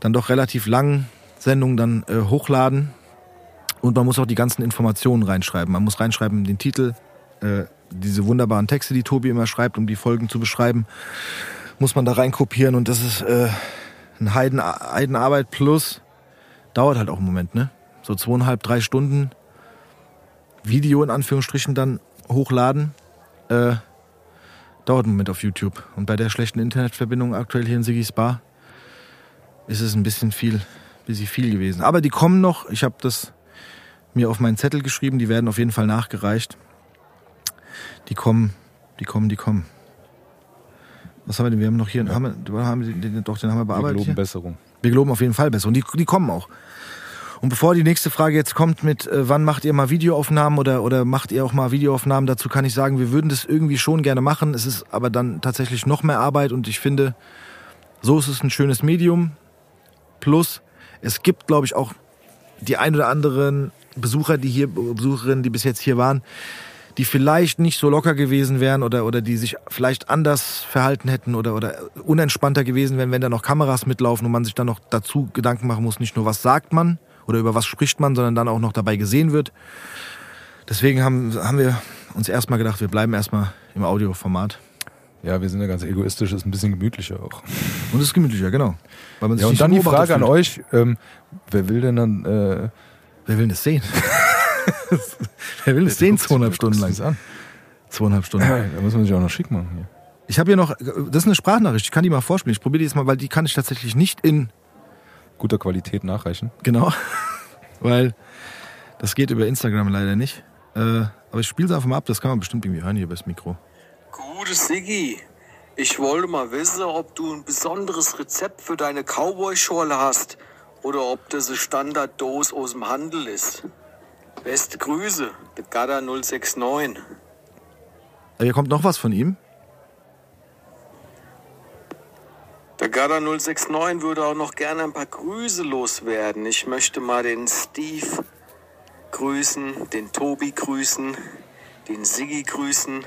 dann doch relativ langen Sendungen dann äh, hochladen. Und man muss auch die ganzen Informationen reinschreiben. Man muss reinschreiben den Titel, äh, diese wunderbaren Texte, die Tobi immer schreibt, um die Folgen zu beschreiben, muss man da reinkopieren. Und das ist äh, ein Heiden, Heidenarbeit plus dauert halt auch einen Moment, ne? So zweieinhalb, drei Stunden Video in Anführungsstrichen dann hochladen. Äh, dauert einen Moment auf YouTube. Und bei der schlechten Internetverbindung aktuell hier in Sigis Bar ist es ein bisschen viel, bisschen viel gewesen. Aber die kommen noch. Ich habe das mir auf meinen Zettel geschrieben. Die werden auf jeden Fall nachgereicht. Die kommen, die kommen, die kommen. Was haben wir denn? Wir haben noch hier, haben wir, haben wir den, doch, den haben wir Wir bearbeitet. geloben hier? Besserung. Wir geloben auf jeden Fall besser. Und die, die kommen auch. Und bevor die nächste Frage jetzt kommt mit, äh, wann macht ihr mal Videoaufnahmen oder, oder macht ihr auch mal Videoaufnahmen, dazu kann ich sagen, wir würden das irgendwie schon gerne machen. Es ist aber dann tatsächlich noch mehr Arbeit und ich finde, so ist es ein schönes Medium. Plus, es gibt, glaube ich, auch die ein oder anderen Besucher, die hier, Besucherinnen, die bis jetzt hier waren, die vielleicht nicht so locker gewesen wären oder, oder die sich vielleicht anders verhalten hätten oder, oder unentspannter gewesen wären, wenn da noch Kameras mitlaufen und man sich dann noch dazu Gedanken machen muss, nicht nur was sagt man oder über was spricht man, sondern dann auch noch dabei gesehen wird. Deswegen haben, haben wir uns erstmal gedacht, wir bleiben erstmal im Audioformat. Ja, wir sind ja ganz egoistisch, ist ein bisschen gemütlicher auch. Und es ist gemütlicher, genau. Ja, und dann die Frage an euch, ähm, wer will denn dann, äh, Wer will das sehen? Wer will das sehen zweieinhalb Stunden lang? an? Zweieinhalb Stunden. Da muss man sich auch noch schick machen hier. Ich habe hier noch, das ist eine Sprachnachricht, ich kann die mal vorspielen. Ich probiere die jetzt mal, weil die kann ich tatsächlich nicht in, Guter Qualität nachreichen. genau, weil das geht über Instagram leider nicht. Äh, aber ich spiele sie einfach mal ab, das kann man bestimmt irgendwie hören hier übers Mikro. Gute Siggi, ich wollte mal wissen, ob du ein besonderes Rezept für deine Cowboy-Schorle hast oder ob das eine Standarddose aus dem Handel ist. Beste Grüße, der Gada 069. Äh, Hier kommt noch was von ihm. Der Gada 069 würde auch noch gerne ein paar Grüße loswerden. Ich möchte mal den Steve grüßen, den Tobi grüßen, den Siggi grüßen,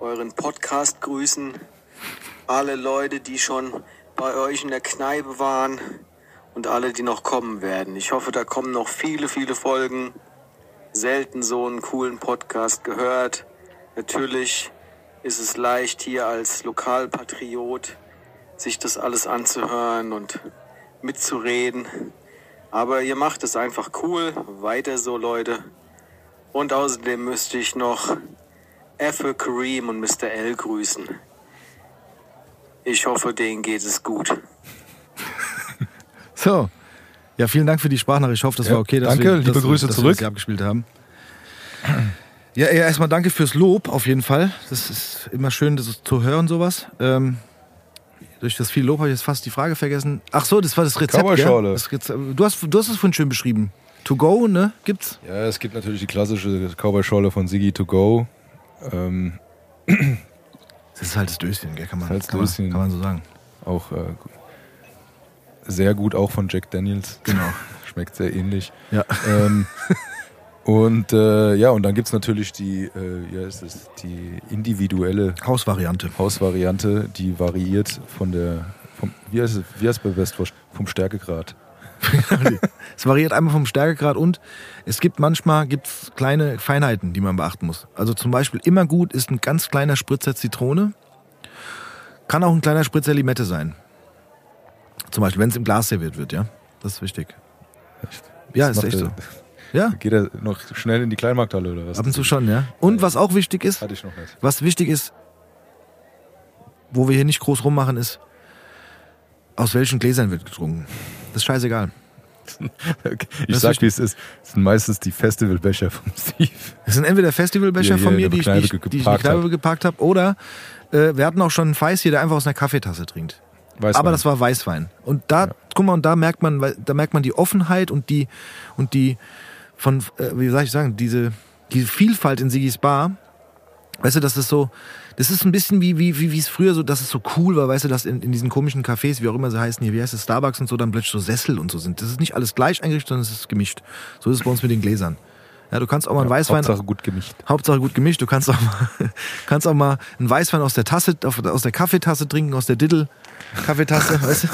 euren Podcast grüßen, alle Leute, die schon bei euch in der Kneipe waren und alle, die noch kommen werden. Ich hoffe, da kommen noch viele, viele Folgen. Selten so einen coolen Podcast gehört. Natürlich ist es leicht hier als Lokalpatriot sich das alles anzuhören und mitzureden. Aber ihr macht es einfach cool. Weiter so, Leute. Und außerdem müsste ich noch Effe Kareem und Mr. L grüßen. Ich hoffe, denen geht es gut. So. Ja, vielen Dank für die Sprachnachricht. Ich hoffe, das Ja, war okay. Dass danke, wir, liebe dass, Grüße dass zurück. Wir das abgespielt haben. Ja, ja, erstmal danke fürs Lob, auf jeden Fall. Das ist immer schön, das zu hören, sowas. Ähm, durch das viel Lob habe ich jetzt fast die Frage vergessen. Ach so, das war das Rezept. Cowboy-Schorle. Das Rezept. Du hast, du hast es vorhin schön beschrieben. To go, ne? Gibt's? Ja, es gibt natürlich die klassische Cowboy-Schorle von Siggy to go. Ähm, Das ist halt das Döschen, gell? Kann man, Das halt kann man, kann man so sagen. auch äh, sehr gut, auch von Jack Daniels. Genau. Schmeckt sehr ähnlich. Ja. Ähm, und äh, ja, und dann gibt's natürlich die, äh, wie heißt es, die individuelle Hausvariante. Hausvariante, die variiert von der, vom, wie heißt es, wie heißt es bei Westwurst? Vom Stärkegrad. es variiert einmal vom Stärkegrad und es gibt manchmal gibt's kleine Feinheiten, die man beachten muss. Also zum Beispiel immer gut ist ein ganz kleiner Spritzer Zitrone. Kann auch ein kleiner Spritzer Limette sein. Zum Beispiel, wenn es im Glas serviert wird, ja. Das ist wichtig. Ja, Das ist echt so. Ja, Geht er noch schnell in die Kleinmarkthalle oder was? ab und zu schon, ja. Und was auch wichtig ist, Hatte ich noch nicht. was wichtig ist, wo wir hier nicht groß rummachen, ist, aus welchen Gläsern wird getrunken. Das ist scheißegal. Ich Das sag, wie es ist. Es sind meistens die Festivalbecher vom Steve. Es sind entweder Festivalbecher er von mir, die der ich, die, ich, die ich in die geparkt Kneipe geparkt habe, oder äh, wir hatten auch schon einen Feiß hier, der einfach aus einer Kaffeetasse trinkt. Weiß Aber das war Weißwein. Und da, guck mal, und da merkt man, da merkt man die Offenheit und die und die von, äh, wie soll ich sagen, diese diese Vielfalt in Sigis Bar. Weißt du, das ist so, das ist ein bisschen wie wie wie wie es früher so, dass es so cool war, weißt du, dass in, in diesen komischen Cafés, wie auch immer sie heißen hier, wie heißt es Starbucks und so, dann plötzlich so Sessel und so sind. Das ist nicht alles gleich eingerichtet, sondern es ist gemischt. So ist es bei uns mit den Gläsern. Ja, du kannst auch mal einen Weißwein Hauptsache gut gemischt. Hauptsache gut gemischt. Du kannst auch mal, kannst auch mal einen Weißwein aus der Tasse, aus der Kaffeetasse trinken, aus der Diddle Kaffeetasse. weißt du?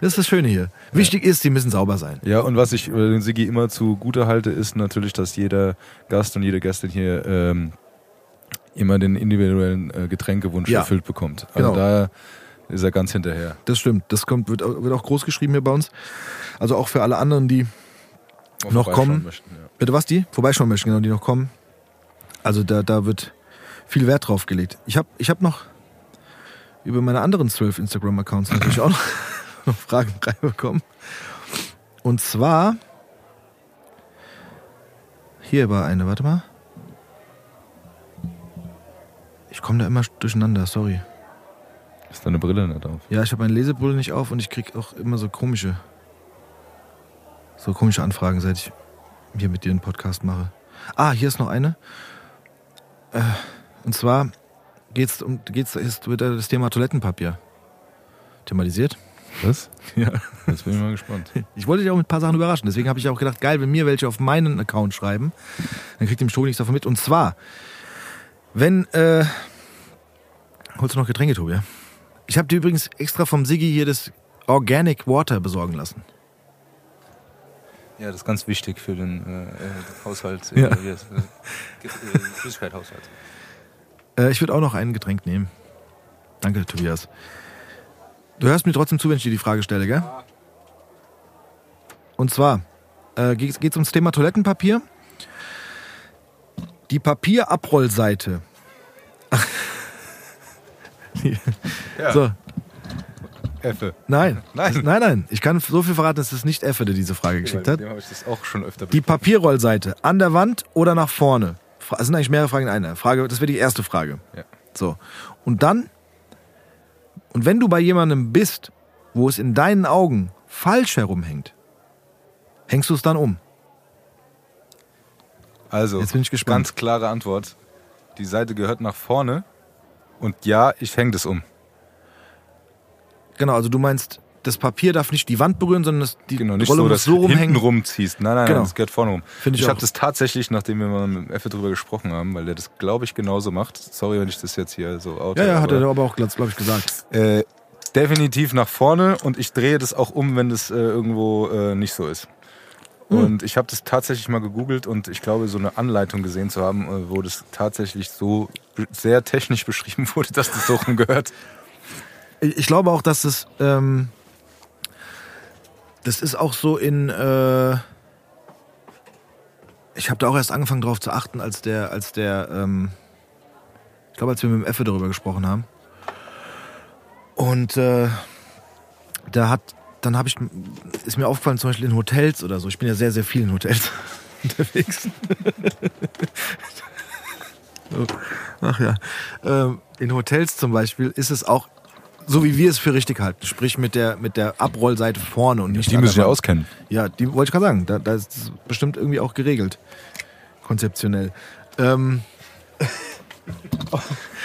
Das ist das Schöne hier. Wichtig ist, die müssen sauber sein. Ja, und was ich äh, den Sigi immer zugute halte, ist natürlich, dass jeder Gast und jede Gästin hier ähm, immer den individuellen äh, Getränkewunsch Ja. erfüllt bekommt. Also Genau. da ist er ganz hinterher. Das stimmt. Das kommt, wird, auch- wird auch groß geschrieben hier bei uns. Also auch für alle anderen, die Auch Noch kommen? Möchten, ja. Bitte was die? Vorbeischauen möchten, genau, die noch kommen. Also da, da wird viel Wert drauf gelegt. Ich habe ich hab noch über meine anderen zwölf Instagram-Accounts natürlich auch noch, noch Fragen reinbekommen. Und zwar hier war eine, warte mal. Ich komme da immer durcheinander, sorry. Ist deine Brille nicht auf? Ja, ich habe meine Lesebrille nicht auf und ich krieg auch immer so komische, so komische Anfragen, seit ich hier mit dir einen Podcast mache. Ah, hier ist noch eine. Äh, und zwar geht's um, geht's, ist, wird da das Thema Toilettenpapier thematisiert. Was? Ja. Jetzt bin ich mal gespannt. Ich wollte dich auch mit ein paar Sachen überraschen. Deswegen habe ich auch gedacht, geil, wenn mir welche auf meinen Account schreiben, dann kriegt dem Tobi nichts davon mit. Und zwar, wenn, äh, holst du noch Getränke, Tobi? ja? Ich habe dir übrigens extra vom Siggi hier das Organic Water besorgen lassen. Ja, das ist ganz wichtig für den äh, äh, Haushalt. Ja. Äh, hier ist, äh, äh, Flüssigkeithaushalt. Äh, ich würde auch noch ein Getränk nehmen. Danke, Tobias. Du hörst mir trotzdem zu, wenn ich dir die Frage stelle, gell? Und zwar äh, geht es ums Thema Toilettenpapier. Die Papierabrollseite. Ja. So, Effe. nein. Nein. Nein, nein. Ich kann so viel verraten, es ist nicht Effe, der diese Frage geschickt hat. dem ich das auch schon öfter Die. Papierrollseite an der Wand oder nach vorne? Es sind eigentlich mehrere Fragen in einer. Frage, das wäre die erste Frage. Ja. So. Und dann, und wenn du bei jemandem bist, wo es in deinen Augen falsch herumhängt, hängst du es dann um. Also, Jetzt bin ich gespannt. ganz klare Antwort. Die Seite gehört nach vorne und ja, ich hänge das um. Genau, also du meinst, das Papier darf nicht die Wand berühren, sondern das, die Genau, nicht Rolle so, muss so du hinten rumhängen. rumziehst. Nein, nein, Genau. nein, das gehört vorne rum. Find ich ich habe das tatsächlich, nachdem wir mal mit Effe drüber gesprochen haben, weil der das, glaube ich, genauso macht. Sorry, wenn ich das jetzt hier so oute. Ja, ja, hat er aber auch, glaube ich, gesagt. Äh, definitiv nach vorne und ich drehe das auch um, wenn das äh, irgendwo äh, nicht so ist. Hm. Und ich habe das tatsächlich mal gegoogelt und ich glaube, so eine Anleitung gesehen zu haben, äh, wo das tatsächlich so sehr technisch beschrieben wurde, dass das so rumgehört. Ich ich glaube auch, dass es, ähm, das ist auch so in, äh, ich habe da auch erst angefangen drauf zu achten, als der, als der, ähm, ich glaube, als wir mit dem Effe darüber gesprochen haben. Und äh, da hat, dann habe ich, ist mir aufgefallen, zum Beispiel in Hotels oder so. Ich bin ja sehr, sehr viel in Hotels unterwegs. Ach ja. Ähm, in Hotels zum Beispiel ist es auch so, wie wir es für richtig halten. Sprich mit der, mit der Abrollseite vorne und nicht Die müssen ja auskennen. Ja, die wollte ich gerade sagen. Da, da ist es bestimmt irgendwie auch geregelt. Konzeptionell. Ähm,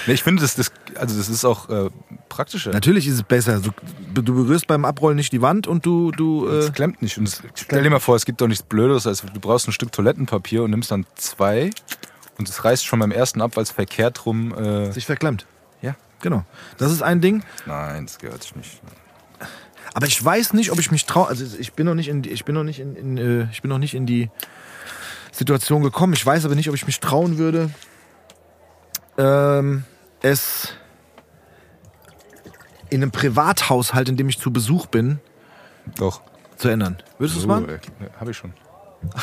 Nee, ich finde, das, das, also das ist auch äh, praktischer. natürlich ist es besser. Du, du berührst beim Abrollen nicht die Wand und du, du äh, Es klemmt nicht. Und es, stell dir mal vor, es gibt doch nichts Blödes, als du brauchst ein Stück Toilettenpapier und nimmst dann zwei und es reißt schon beim ersten ab, weil es verkehrt rum. Äh, sich verklemmt. Genau. Das ist ein Ding. Nein, das gehört sich nicht. Aber ich weiß nicht, ob ich mich traue. Also ich bin noch nicht in, die- ich bin noch nicht in, in äh, ich bin noch nicht in die Situation gekommen. Ich weiß aber nicht, ob ich mich trauen würde, ähm, es in einem Privathaushalt, in dem ich zu Besuch bin, Doch. zu ändern. Würdest du es machen? Habe ich schon.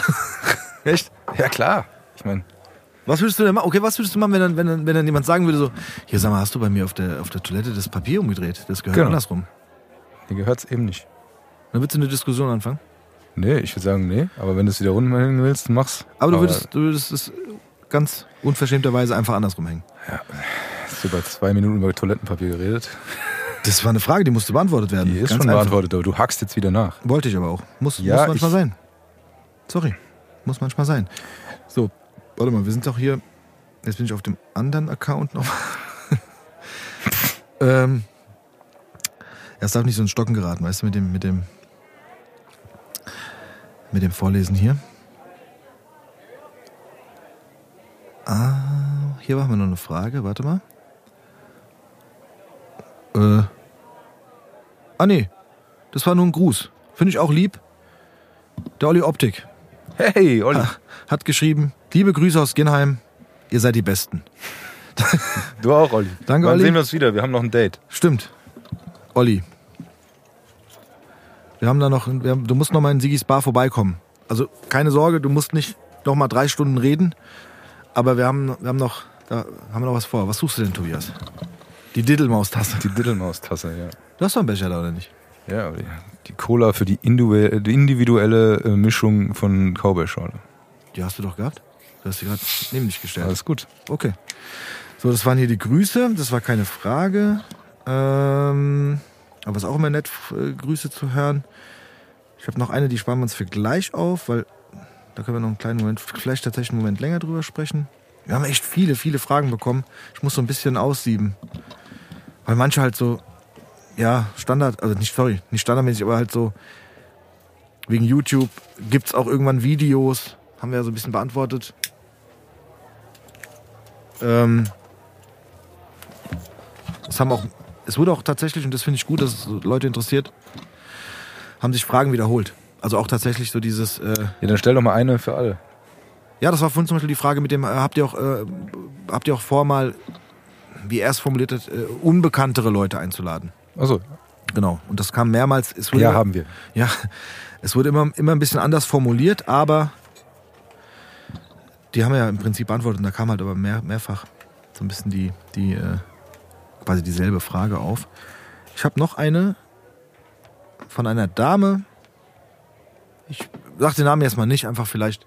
Echt? Ja, klar. Ich meine, Was würdest du denn machen? Okay, was würdest du machen, wenn dann, wenn dann, wenn dann jemand sagen würde so, hier sag mal, hast du bei mir auf der, auf der Toilette das Papier umgedreht? Das gehört Genau. andersrum. mir gehört es eben nicht. Dann würdest du eine Diskussion anfangen. Nee, ich würde sagen, nee. Aber wenn du es wieder runterhängen willst, dann mach's. Aber du würdest, du würdest es ganz unverschämterweise einfach andersrum hängen. Hast du bei zwei Minuten über Toilettenpapier geredet? Das war eine Frage, die musste beantwortet werden. Die ist Ganz schon einfach. beantwortet, aber du hackst jetzt wieder nach. Wollte ich aber auch. Muss, Ja, muss manchmal ich- sein. Sorry. Muss manchmal sein. So, warte mal, wir sind doch hier. Jetzt bin ich auf dem anderen Account noch. ähm, es darf nicht so in Stocken geraten, weißt du, mit dem, mit dem, mit dem Vorlesen hier. Ah, hier machen wir noch eine Frage, warte mal. Äh. Ah, nee. Das war nur ein Gruß. Finde ich auch lieb. Der Olli Optik Hey, Olli. hat geschrieben, liebe Grüße aus Ginheim, ihr seid die Besten. Du auch, Olli. Danke, Olli. sehen wir uns wieder? Wir haben noch ein Date. Stimmt. Olli. Wir haben da noch, wir haben, du musst noch mal in Sigis Bar vorbeikommen. Also keine Sorge, du musst nicht noch mal drei Stunden reden, aber wir haben, wir haben noch, da haben wir noch was vor. Was suchst du denn, Tobias? Die Diddelmaustasse. Die Diddlemaus-Tasse, ja. Du hast doch einen Becher da, oder nicht? Ja, aber die, die Cola für die individuelle, die individuelle äh, Mischung von Cowboy-Schorle. Die hast du doch gehabt. Du hast sie gerade neben dich gestellt. Alles gut. Okay. So, das waren hier die Grüße. Das war keine Frage. Ähm, aber es ist auch immer nett, äh, Grüße zu hören. Ich habe noch eine, die sparen wir uns für gleich auf, weil da können wir noch einen kleinen Moment, vielleicht tatsächlich einen Moment länger drüber sprechen. Wir haben echt viele, viele Fragen bekommen. Ich muss so ein bisschen aussieben. Weil manche halt so, ja, Standard, also nicht, sorry, nicht standardmäßig, aber halt so wegen YouTube gibt's auch irgendwann Videos, haben wir ja so ein bisschen beantwortet. Ähm, es haben auch, es wurde auch tatsächlich, und das finde ich gut, dass es Leute interessiert, haben sich Fragen wiederholt. Also auch tatsächlich so dieses, äh, Ja, dann stell doch mal eine für alle. ja, das war vorhin zum Beispiel die Frage mit dem, äh, habt ihr auch, äh, habt ihr auch vor, mal, wie er es formuliert hat, äh, unbekanntere Leute einzuladen? Achso, Genau. Und das kam mehrmals. Es wurde ja, haben wir. Ja, es wurde immer, immer ein bisschen anders formuliert, aber die haben ja im Prinzip beantwortet und da kam halt aber mehr, mehrfach so ein bisschen die, die äh, quasi dieselbe Frage auf. Ich habe noch eine von einer Dame. Ich sag den Namen erstmal nicht, einfach vielleicht,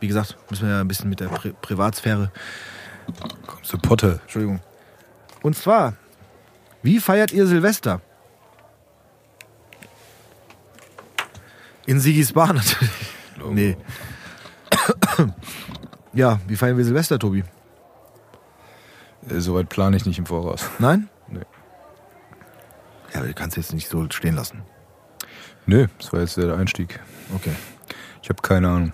wie gesagt, müssen wir ja ein bisschen mit der Pri Privatsphäre. Komm zu Potte. Entschuldigung. Und zwar, wie feiert ihr Silvester? In Sigis Bar natürlich. Nee. Ja, wie feiern wir Silvester, Tobi? Äh, Soweit plane ich nicht im Voraus. Nein? Nee. Ja, aber du kannst jetzt nicht so stehen lassen. Nö, das war jetzt der Einstieg. Okay. Ich habe keine Ahnung.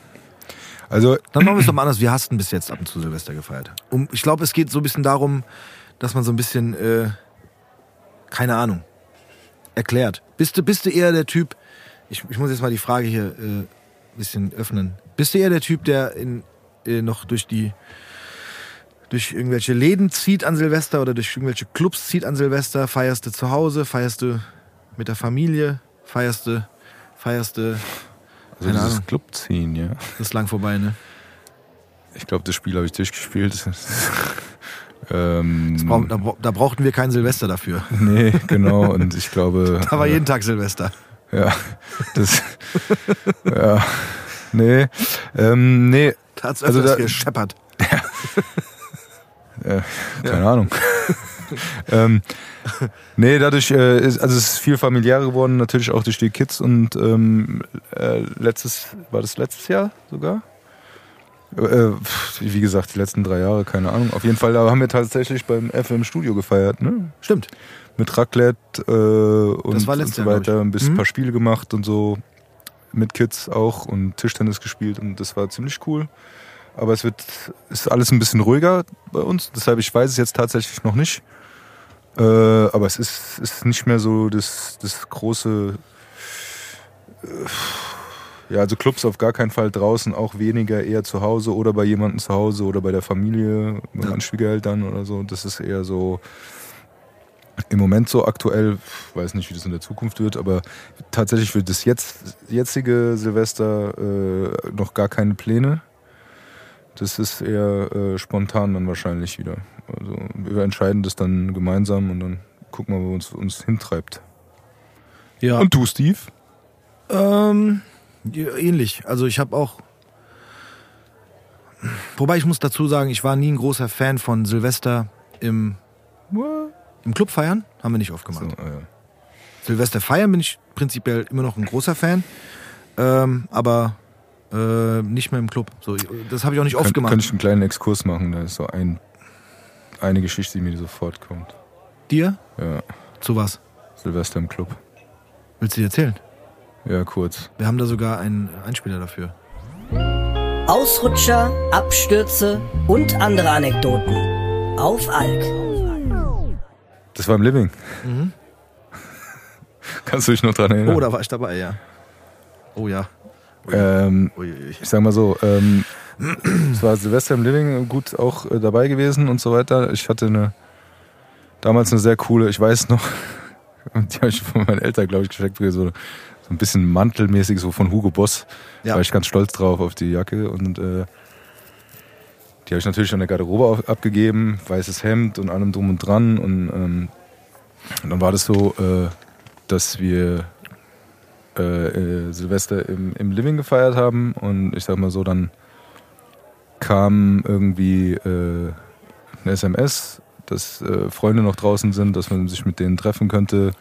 Also, Dann machen wir es doch mal anders. Wir hasten bis jetzt ab und zu Silvester gefeiert. Um, ich glaube, es geht so ein bisschen darum, dass man so ein bisschen, äh, keine Ahnung, erklärt. Bist du, bist du eher der Typ, ich, ich muss jetzt mal die Frage hier äh, ein bisschen öffnen. Bist du eher der Typ, der in, äh, noch durch die, durch irgendwelche Läden zieht an Silvester oder durch irgendwelche Clubs zieht an Silvester? Feierst du zu Hause? Feierst du mit der Familie? Feierst du, feierst du, also dieses Ahnung. Club ziehen, ja. das ist lang vorbei, ne? Ich glaube, das Spiel habe ich durchgespielt. ähm, brauch- Da, da brauchten wir kein Silvester dafür. nee, genau. Und ich glaube. Da war jeden Tag Silvester. Ja, das. ja. Nee. Ähm, nee, Da hat's Also öfters da- gescheppert. äh, keine Ahnung. ähm, nee, dadurch äh, ist, also es ist viel familiärer geworden, natürlich auch durch die Kids und ähm, äh, letztes, war das letztes Jahr sogar? Äh, wie gesagt, die letzten drei Jahre, keine Ahnung. Auf jeden Fall, da haben wir tatsächlich beim FM Studio gefeiert, ne? Stimmt. Mit Raclette äh, und, und so weiter. Ein bisschen Mhm. ein paar Spiele gemacht und so. Mit Kids auch und Tischtennis gespielt und das war ziemlich cool. Aber es wird, ist alles ein bisschen ruhiger bei uns. Deshalb, ich weiß es jetzt tatsächlich noch nicht. Äh, aber es ist, ist nicht mehr so das, das große. Äh, ja, also Clubs auf gar keinen Fall draußen, auch weniger eher zu Hause oder bei jemandem zu Hause oder bei der Familie, bei Ja. meinen Schwiegereltern oder so. Das ist eher so im Moment so aktuell, weiß nicht, wie das in der Zukunft wird, aber tatsächlich für das jetzt, jetzige Silvester äh, noch gar keine Pläne. Das ist eher äh, spontan dann wahrscheinlich wieder. Also wir entscheiden das dann gemeinsam und dann gucken wir, wo uns uns hintreibt. Ja. Und du, Steve? Ähm, ähnlich. Also ich habe auch. Wobei ich muss dazu sagen, ich war nie ein großer Fan von Silvester im, im Club feiern. Haben wir nicht oft So, gemacht. ah, ja. Silvester feiern bin ich prinzipiell immer noch ein großer Fan. Ähm, aber äh, nicht mehr im Club. So, das habe ich auch nicht oft Könnt- gemacht. Könnte ich einen kleinen Exkurs machen? Da ist so ein, eine Geschichte, die mir sofort kommt. Dir? Ja, Zu was? Silvester im Club. Willst du dir erzählen? Ja, kurz. Wir haben da sogar einen Einspieler dafür. Ausrutscher, Abstürze und andere Anekdoten. Auf Alk. Das war im Living. Kannst du dich noch dran erinnern? Mhm. Oh, da war ich dabei, ja. Oh ja. ähm, Uiuiui. ich sag mal so, ähm, es war Silvester im Living gut auch äh, dabei gewesen und so weiter. Ich hatte eine damals eine sehr coole, ich weiß noch, die habe ich von meinen Eltern, glaube ich, geschenkt, so, so ein bisschen mantelmäßig, so von Hugo Boss. Da Ja. war ich ganz stolz drauf auf die Jacke und äh, die habe ich natürlich an der Garderobe abgegeben, weißes Hemd und allem drum und dran und, ähm, und dann war das so, äh, dass wir äh, äh, Silvester im, im Living gefeiert haben und ich sag mal so, dann kam irgendwie äh, eine SMS, dass äh, Freunde noch draußen sind, dass man sich mit denen treffen könnte.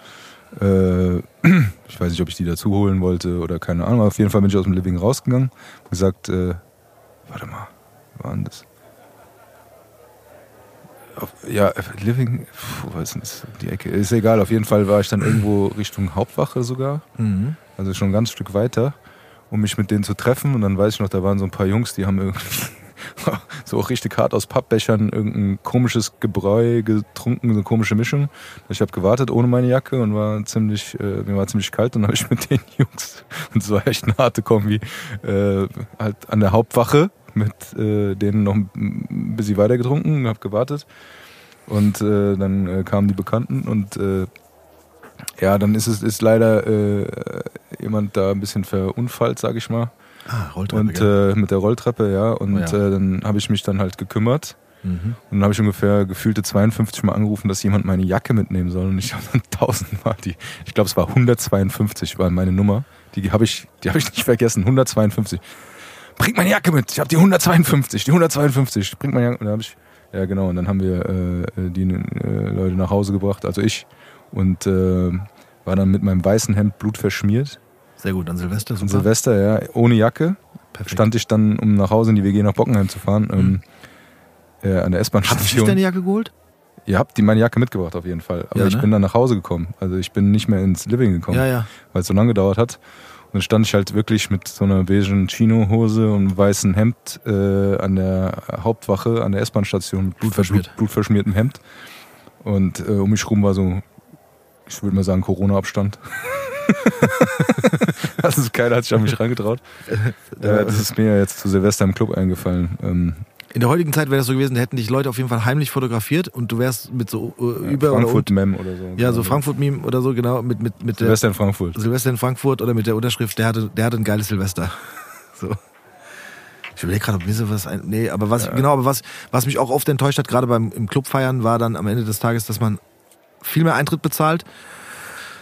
Äh, ich weiß nicht, ob ich die dazu holen wollte oder keine Ahnung. Auf jeden Fall bin ich aus dem Living rausgegangen und gesagt, äh, warte mal, wo war denn das? Ja, äh, Living, puh, denn das? Die Ecke. Ist egal, auf jeden Fall war ich dann irgendwo Richtung Hauptwache sogar Mhm. also schon ein ganz Stück weiter, um mich mit denen zu treffen. Und dann weiß ich noch, da waren so ein paar Jungs, die haben irgendwie so auch richtig hart aus Pappbechern irgendein komisches Gebräu getrunken, so eine komische Mischung. Ich habe gewartet ohne meine Jacke und war ziemlich, äh, mir war ziemlich kalt und habe ich mit den Jungs, und es war echt eine harte Kombi, äh, halt an der Hauptwache mit äh, denen noch ein bisschen weiter getrunken, habe gewartet. Und äh, dann äh, kamen die Bekannten und äh, ja, dann ist es ist leider äh, jemand da ein bisschen verunfallt, sag ich mal. Ah, Rolltreppe. Und äh, mit der Rolltreppe, ja. Und Oh ja. Dann habe ich mich dann halt gekümmert. mhm. Und dann habe ich ungefähr gefühlte 52 Mal angerufen, dass jemand meine Jacke mitnehmen soll. Und ich habe dann tausendmal die, ich glaube es war 152 war meine Nummer. Die habe ich, die habe ich nicht vergessen. 152. Bringt meine Jacke mit. Ich habe die 152, die 152. Bringt meine Jacke. Und dann ich, ja genau. Und dann haben wir äh, die äh, Leute nach Hause gebracht, also ich. Und äh, war dann mit meinem weißen Hemd blutverschmiert. Sehr gut, an Silvester. An. Silvester, ja, ohne Jacke Perfekt. stand ich dann, um nach Hause in die WG nach Bockenheim zu fahren, ähm, äh, an der Hast du S-Bahn-Station. deine Jacke geholt? Ihr habt die meine Jacke mitgebracht auf jeden Fall. Aber Ja, ich ne? bin dann nach Hause gekommen. Also ich bin nicht mehr ins Living gekommen, Ja, ja. weil es so lange gedauert hat. Dann stand ich halt wirklich mit so einer beigen Chino-Hose und einem weißen Hemd äh, an der Hauptwache, an der S-Bahn-Station mit Blutverschmiert. Blut, blutverschmiertem Hemd. Und äh, um mich rum war so, ich würde mal sagen, Corona-Abstand. also keiner hat sich an mich rangetraut. Äh, das ist mir jetzt zu Silvester im Club eingefallen. Ähm, In der heutigen Zeit wäre das so gewesen, da hätten dich Leute auf jeden Fall heimlich fotografiert und du wärst mit so äh, über oder Frankfurt Mem oder so. Ja, so Frankfurt-Meme oder so, genau, mit, mit, mit Silvester in Frankfurt. Silvester in Frankfurt oder mit der Unterschrift, der hatte, der hatte ein geiles Silvester. So. Ich überlege gerade, ob mir sowas ein. Nee, aber was, genau, aber was, was mich auch oft enttäuscht hat, gerade beim im Club feiern, war dann am Ende des Tages, dass man viel mehr Eintritt bezahlt.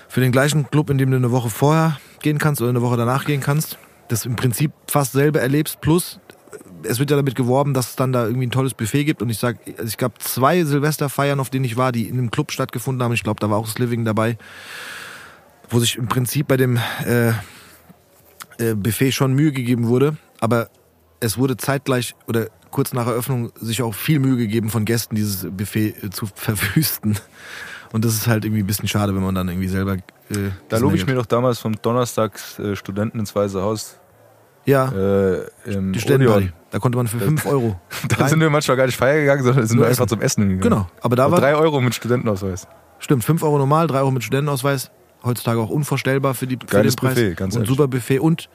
Für den gleichen Club, in dem du eine Woche vorher gehen kannst oder eine Woche danach gehen kannst. Das im Prinzip fast selber erlebst, plus es wird ja damit geworben, dass es dann da irgendwie ein tolles Buffet gibt. Und ich sag, also ich gab zwei Silvesterfeiern, auf denen ich war, die in einem Club stattgefunden haben. Ich glaube, da war auch das Living dabei, wo sich im Prinzip bei dem äh, äh, Buffet schon Mühe gegeben wurde, aber es wurde zeitgleich oder kurz nach Eröffnung sich auch viel Mühe gegeben von Gästen, dieses Buffet äh, zu verwüsten. Und das ist halt irgendwie ein bisschen schade, wenn man dann irgendwie selber. Äh, Da lobe ich mir doch damals vom Donnerstags äh, Studenten ins Weiße Haus Ja, äh, im die Studentenparty. Da konnte man für 5 Euro. Da sind wir manchmal gar nicht feiern gegangen, sondern sind Nur wir einfach zum Essen gegangen. Genau, aber da war. drei Euro mit Studentenausweis. Stimmt, 5 Euro normal, 3 Euro mit Studentenausweis. Heutzutage auch unvorstellbar für, die, für Geiles den Preis. Buffet, ganz und super Buffet und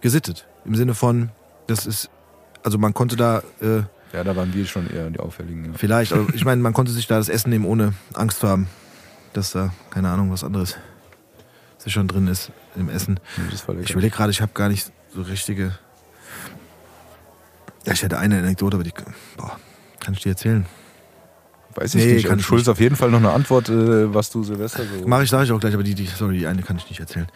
gesittet. Im Sinne von, das ist, also man konnte da äh, Ja, da waren wir schon eher die Auffälligen. Ja. vielleicht, also ich meine, man konnte sich da das Essen nehmen, ohne Angst zu haben, dass da, keine Ahnung, was anderes sich schon drin ist im Essen. Ich überlege gerade, ich habe gar nicht so richtige. Ja, ich hätte eine Anekdote, aber die. Boah, kann ich dir erzählen? Weiß ich Nee, nicht. kann ich Schulz nicht. auf jeden Fall noch eine Antwort, äh, was du Silvester so. Mache ich, sage ich auch gleich, aber die, die, sorry, die eine kann ich nicht erzählen.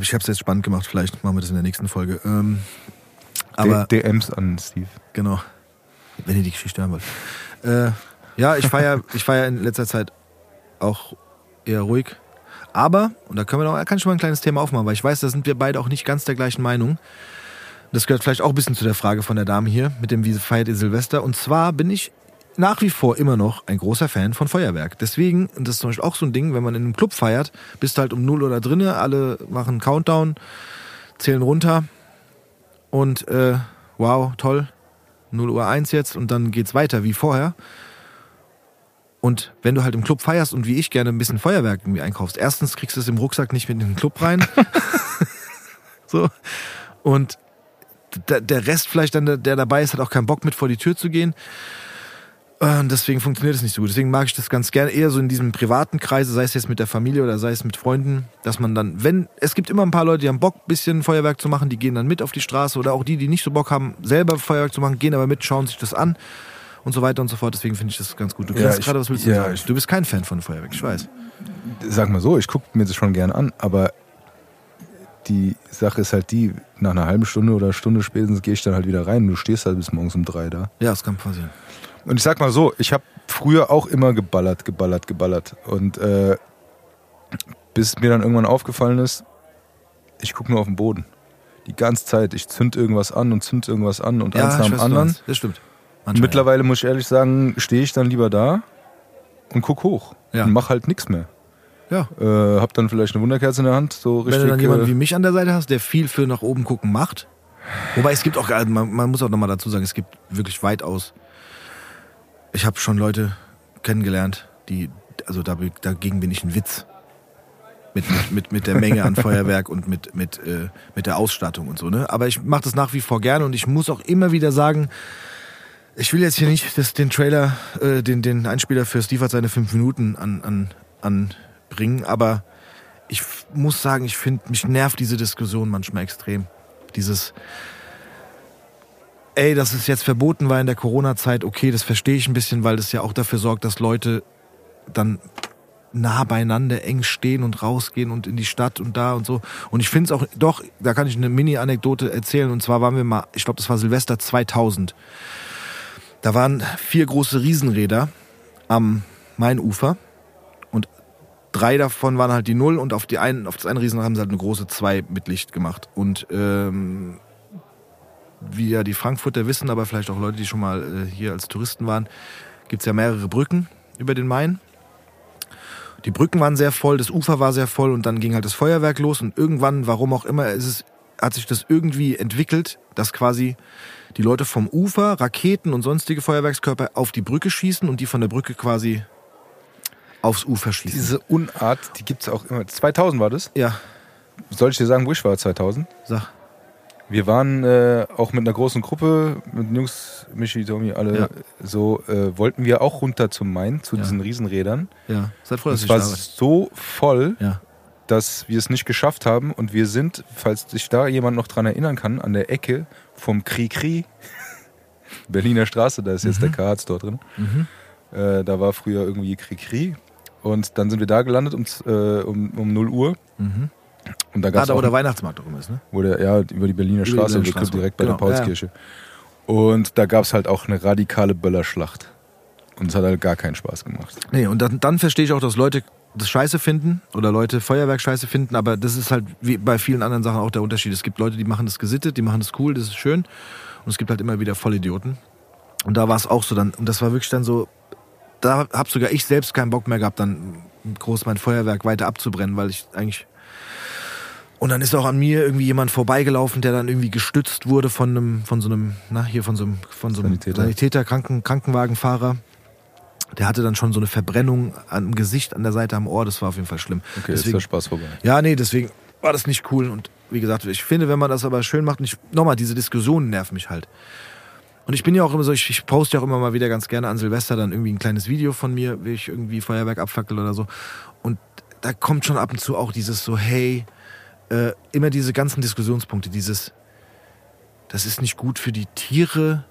Ich habe es jetzt spannend gemacht, vielleicht machen wir das in der nächsten Folge. Ähm, aber D DMs an Steve. genau, wenn ihr die Geschichte hören wollt. Äh, ja, ich feiere ich feier in letzter Zeit auch eher ruhig. Aber, und da können wir noch, kann ich mal ein kleines Thema aufmachen, weil ich weiß, da sind wir beide auch nicht ganz der gleichen Meinung. Das gehört vielleicht auch ein bisschen zu der Frage von der Dame hier, mit dem, wie feiert ihr Silvester? Und zwar bin ich nach wie vor immer noch ein großer Fan von Feuerwerk. Deswegen, und das ist zum Beispiel auch so ein Ding, wenn man in einem Club feiert, bist du halt um 0 Uhr drinne, alle machen Countdown, zählen runter und äh, wow, toll, 0 Uhr 1 jetzt und dann geht's weiter wie vorher. Und wenn du halt im Club feierst und wie ich gerne ein bisschen Feuerwerk irgendwie einkaufst, erstens kriegst du es im Rucksack nicht mit in den Club rein. so. Und der, Rest vielleicht dann, der, dabei ist, hat auch keinen Bock mit vor die Tür zu gehen. Und deswegen funktioniert es nicht so gut. Deswegen mag ich das ganz gerne eher so in diesem privaten Kreise, sei es jetzt mit der Familie oder sei es mit Freunden, dass man dann, wenn, es gibt immer ein paar Leute, die haben Bock, ein bisschen Feuerwerk zu machen, die gehen dann mit auf die Straße oder auch die, die nicht so Bock haben, selber Feuerwerk zu machen, gehen aber mit, schauen sich das an und so weiter und so fort. Deswegen finde ich das ganz gut. Du Ja, grinst ich- gerade, was willst du ja, sagen? ich- Du bist kein Fan von Feuerwerk, ich weiß. Sag mal so, ich gucke mir das schon gern an, aber die Sache ist halt die, nach einer halben Stunde oder Stunde spätestens gehe ich dann halt wieder rein. Du stehst halt bis morgens um drei da. Ja, das kann passieren. Und ich sag mal so, ich habe früher auch immer geballert, geballert, geballert. Und äh, bis mir dann irgendwann aufgefallen ist, ich gucke nur auf den Boden. Die ganze Zeit. Ich zünd irgendwas an und zünd irgendwas an und eins nach dem anderen. Das stimmt. Mittlerweile muss ich ehrlich sagen, stehe ich dann lieber da und guck hoch. Ja. Und mach halt nichts mehr. Ja. Äh, hab dann vielleicht eine Wunderkerze in der Hand, so Wenn richtig. du dann jemanden wie äh, mich an der Seite hast, der viel für nach oben gucken macht. Wobei es gibt auch, also man, man muss auch nochmal dazu sagen, es gibt wirklich weitaus. Ich habe schon Leute kennengelernt, die, also da, dagegen bin ich ein Witz. Mit, mit, mit, mit der Menge an Feuerwerk und mit, mit, äh, mit der Ausstattung und so, ne? Aber ich mache das nach wie vor gerne und ich muss auch immer wieder sagen, ich will jetzt hier nicht das, den Trailer, äh, den, den Einspieler für Steve hat seine fünf Minuten an, an, anbringen, aber ich muss sagen, ich finde, mich nervt diese Diskussion manchmal extrem. Dieses, ey, dass es jetzt verboten war in der Corona-Zeit, okay, das verstehe ich ein bisschen, weil das ja auch dafür sorgt, dass Leute dann nah beieinander eng stehen und rausgehen und in die Stadt und da und so. Und ich finde es auch, doch, da kann ich eine Mini-Anekdote erzählen. Und zwar waren wir mal, ich glaube, das war Silvester 2000. Da waren vier große Riesenräder am Mainufer und drei davon waren halt die Null und auf die einen, auf das eine Riesenrad haben sie halt eine große Zwei mit Licht gemacht. Und ähm, wie ja die Frankfurter wissen, aber vielleicht auch Leute, die schon mal äh, hier als Touristen waren, gibt's ja mehrere Brücken über den Main. Die Brücken waren sehr voll, das Ufer war sehr voll und dann ging halt das Feuerwerk los und irgendwann, warum auch immer, ist es, hat sich das irgendwie entwickelt, dass quasi die Leute vom Ufer Raketen und sonstige Feuerwerkskörper auf die Brücke schießen und die von der Brücke quasi aufs Ufer schießen. Diese Unart, die gibt's auch immer. 2000 war das? ja, Soll ich dir sagen, wo ich war 2000? sag. Wir waren äh, auch mit einer großen Gruppe, mit Jungs, Michi, Tommy, alle, Ja. so äh, wollten wir auch runter zum Main, zu Ja. diesen Riesenrädern. Ja, seid froh, dass es ich war da war. so voll, Ja. dass wir es nicht geschafft haben. Und wir sind, falls sich da jemand noch dran erinnern kann, an der Ecke vom Kri-Kri, Berliner Straße, da ist jetzt der Karz dort drin. Mhm. Äh, da war früher irgendwie Kri-Kri. Und dann sind wir da gelandet um, äh, um, um 0 Uhr. Mhm. Und da Ah, gab es da wo der Weihnachtsmarkt drum ist, ne? wo der, ja, über die Berliner die Straße, Berliner wir Straße. direkt bei Genau, der Paulskirche. Und da gab es halt auch eine radikale Böllerschlacht. Und es hat halt gar keinen Spaß gemacht. Nee, und dann, dann verstehe ich auch, dass Leute das scheiße finden oder Leute Feuerwerk scheiße finden, aber das ist halt wie bei vielen anderen Sachen auch der Unterschied. Es gibt Leute, die machen das gesittet, die machen das cool, das ist schön. Und es gibt halt immer wieder Vollidioten. Und da war es auch so dann, und das war wirklich dann so, da hab sogar ich selbst keinen Bock mehr gehabt, dann groß mein Feuerwerk weiter abzubrennen, weil ich eigentlich. Und dann ist auch an mir irgendwie jemand vorbeigelaufen, der dann irgendwie gestützt wurde von einem, von so einem, na, hier von so einem, von so einem Sanitäter. Sanitäter, Kranken, Krankenwagenfahrer. Der hatte dann schon so eine Verbrennung am Gesicht, an der Seite, am Ohr. Das war auf jeden Fall schlimm. Okay, jetzt ist deswegen, der Spaß vorbei. ja, nee, deswegen war das nicht cool. Und wie gesagt, ich finde, wenn man das aber schön macht, und ich, nochmal, diese Diskussionen nerven mich halt. Und ich bin ja auch immer so, ich, ich poste ja auch immer mal wieder ganz gerne an Silvester dann irgendwie ein kleines Video von mir, wie ich irgendwie Feuerwerk abfackel oder so. Und da kommt schon ab und zu auch dieses so, hey, äh, immer diese ganzen Diskussionspunkte, dieses, das ist nicht gut für die Tiere,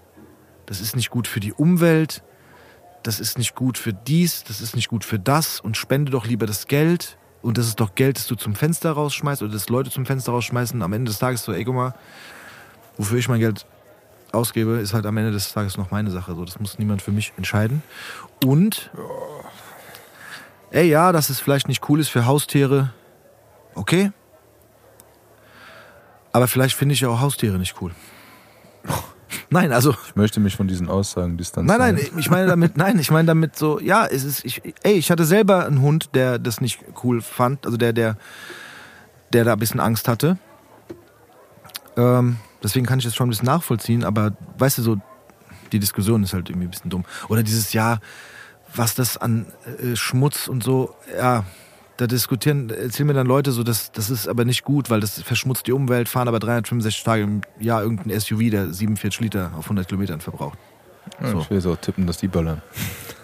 das ist nicht gut für die Umwelt, das ist nicht gut für dies, das ist nicht gut für das und spende doch lieber das Geld. Und das ist doch Geld, das du zum Fenster rausschmeißt oder das Leute zum Fenster rausschmeißen. Am Ende des Tages so, ey, guck mal, wofür ich mein Geld ausgebe, ist halt am Ende des Tages noch meine Sache. So, das muss niemand für mich entscheiden. Und, ey, ja, dass es vielleicht nicht cool ist für Haustiere, okay. Aber vielleicht finde ich ja auch Haustiere nicht cool. Nein, also Ich möchte mich von diesen Aussagen distanzieren. Nein, nein, ich meine damit, nein, ich meine damit so, ja, es ist, ich, ey, ich hatte selber einen Hund, der das nicht cool fand, also der, der, der da ein bisschen Angst hatte. Ähm, deswegen kann ich das schon ein bisschen nachvollziehen, aber weißt du, so, die Diskussion ist halt irgendwie ein bisschen dumm. Oder dieses Jahr, was das an äh, Schmutz und so, ja, da diskutieren, erzählen mir dann Leute so, das, das ist aber nicht gut, weil das verschmutzt die Umwelt, fahren aber 365 Tage im Jahr irgendein SUV, der 47 Liter auf 100 Kilometern verbraucht. Ja, so. Ich will auch tippen, dass die böllern.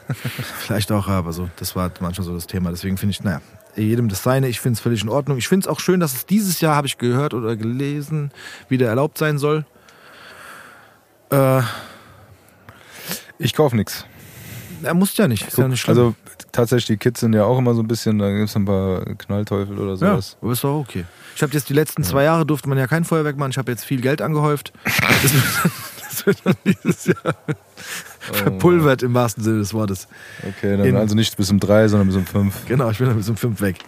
Vielleicht auch, aber so, das war manchmal so das Thema. Deswegen finde ich, naja, jedem das seine. Ich finde es völlig in Ordnung. Ich finde es auch schön, dass es dieses Jahr, habe ich gehört oder gelesen, wieder erlaubt sein soll. Äh, Ich kaufe nichts. er muss ja nicht, ist ja nicht schlimm. Also tatsächlich, die Kids sind ja auch immer so ein bisschen, da gibt es ein paar Knallteufel oder ja, sowas. aber ist doch okay. Ich habe jetzt die letzten zwei Jahre durfte man ja kein Feuerwerk machen. Ich habe jetzt viel Geld angehäuft. Das wird, das wird dann dieses Jahr verpulvert im wahrsten Sinne des Wortes. Okay, dann In- also nicht bis um drei, sondern bis um fünf. Genau, ich bin dann bis um 5 weg.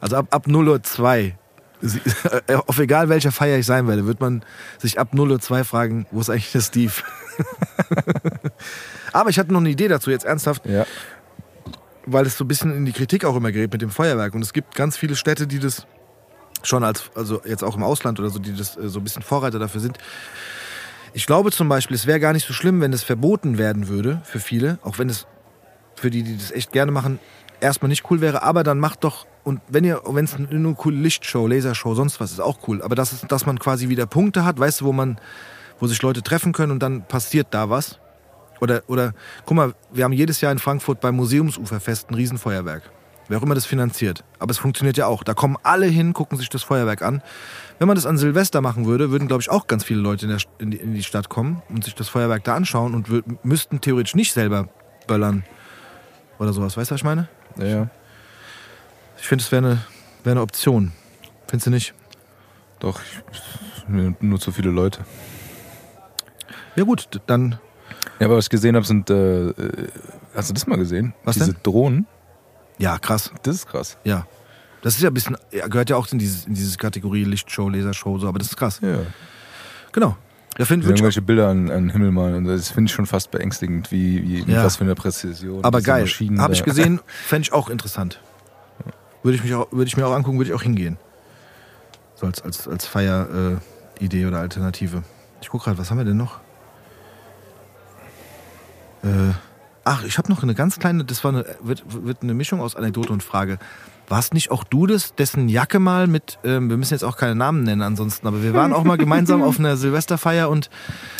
Also ab, ab 0.02 Uhr, sie- auf egal welcher Feier ich sein werde, wird man sich ab 0.02 Uhr fragen, wo ist eigentlich der Steve? Aber ich hatte noch eine Idee dazu, jetzt ernsthaft, Ja. Weil es so ein bisschen in die Kritik auch immer gerät mit dem Feuerwerk. Und es gibt ganz viele Städte, die das schon als, also jetzt auch im Ausland oder so, die das äh, so ein bisschen Vorreiter dafür sind. Ich glaube zum Beispiel, es wäre gar nicht so schlimm, wenn es verboten werden würde für viele, auch wenn es für die, die das echt gerne machen, erstmal nicht cool wäre, aber dann macht doch, und wenn ihr, wenn es nur eine coole Lichtshow, Lasershow, sonst was ist auch cool, aber das ist, dass man quasi wieder Punkte hat, weißt du, wo man, wo sich Leute treffen können und dann passiert da was. Oder, oder, guck mal, wir haben jedes Jahr in Frankfurt beim Museumsuferfest ein Riesenfeuerwerk. Wer auch immer das finanziert. Aber es funktioniert ja auch. Da kommen alle hin, gucken sich das Feuerwerk an. Wenn man das an Silvester machen würde, würden, glaube ich, auch ganz viele Leute in, der, in, die, in die Stadt kommen und sich das Feuerwerk da anschauen und müssten theoretisch nicht selber böllern. Oder sowas. Weißt du, was ich meine? Ja, ja. Ich finde, es wäre eine, wär eine Option. Findest du nicht? Doch, nur zu viele Leute. Ja, gut, dann. Ja, aber was ich gesehen habe, sind, äh, äh, hast du das mal gesehen? Was Diese denn? Drohnen, Ja, krass. das ist krass. Ja. Das ist ja ein bisschen. Ja, gehört ja auch in, dieses, in diese Kategorie Lichtshow, Lasershow, so, aber das ist krass. Ja. Genau. Ja, finde Wenn ich irgendwelche Bilder an, an den Himmel malen, und das finde ich schon fast beängstigend, wie, wie Ja. was für eine Präzision. Aber geil. Habe ich da- gesehen, fände ich auch interessant. Würde ich, mich auch, würde ich mir auch angucken, würde ich auch hingehen. So als, als, als Feier-Idee äh, oder Alternative. Ich gucke gerade, was haben wir denn noch? Äh, ach, ich habe noch eine ganz kleine, das war eine, wird, wird eine Mischung aus Anekdote und Frage. Warst nicht auch du das, dessen Jacke mal mit, ähm, wir müssen jetzt auch keine Namen nennen ansonsten, aber wir waren auch mal gemeinsam auf einer Silvesterfeier und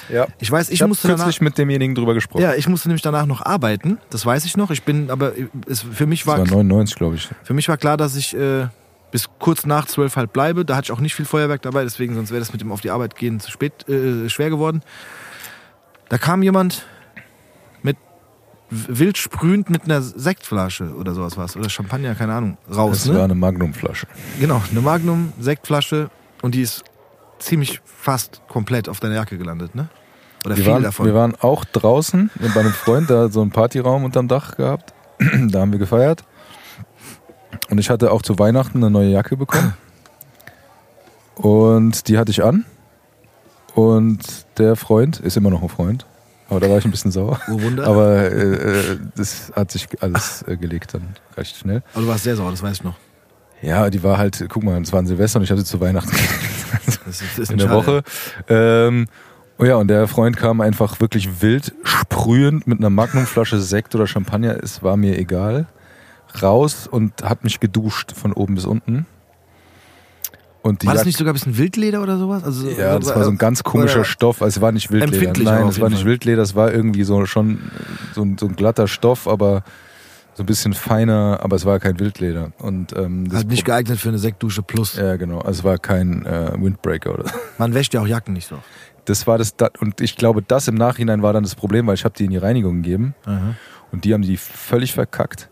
Ja. ich weiß, ich, Ich musste danach, mit demjenigen drüber gesprochen. ja, ich musste nämlich danach noch arbeiten, das weiß ich noch. Ich bin, aber es, für mich das war, war 99, glaube ich. für mich war klar, dass ich äh, bis kurz nach zwölf halt bleibe. Da hatte ich auch nicht viel Feuerwerk dabei, deswegen sonst wäre das mit dem auf die Arbeit gehen zu spät äh, schwer geworden. Da kam jemand wild sprühend mit einer Sektflasche oder sowas was oder Champagner, keine Ahnung, raus. Das war Ne? eine Magnumflasche. Genau, eine Magnum Sektflasche und die ist ziemlich fast komplett auf deiner Jacke gelandet, ne? Oder Wir viel waren, davon. wir waren auch draußen bei einem Freund, der hat so einen Partyraum unterm Dach gehabt. da haben wir gefeiert. Und ich hatte auch zu Weihnachten eine neue Jacke bekommen. Und die hatte ich an. Und der Freund ist immer noch ein Freund. Aber da war ich ein bisschen sauer. Oh Wunder. Aber äh, äh, das hat sich alles äh, gelegt dann recht schnell. Aber du warst sehr sauer, das weiß ich noch. Ja, die war halt, guck mal, es war ein Silvester und ich hatte zu Weihnachten Das ist, das in der schade. Woche. Ähm, Oh ja, und der Freund kam einfach wirklich wild, sprühend mit einer Magnumflasche Sekt oder Champagner, es war mir egal, raus und hat mich geduscht von oben bis unten. Und War das Jack- nicht sogar ein bisschen Wildleder oder sowas? Also, ja, das war so ein ganz komischer Stoff. Also es war nicht Wildleder. Nein, es war nicht Fall. Wildleder, es war irgendwie so schon so ein, so ein glatter Stoff, aber so ein bisschen feiner, aber es war kein Wildleder. Und ähm, das Halt nicht geeignet für eine Sektdusche plus. Ja, genau. Also es war kein äh, Windbreaker oder. Man wäscht ja auch Jacken nicht so. Das war das da- und ich glaube, das im Nachhinein war dann das Problem, weil ich habe die in die Reinigung gegeben und die haben die völlig verkackt,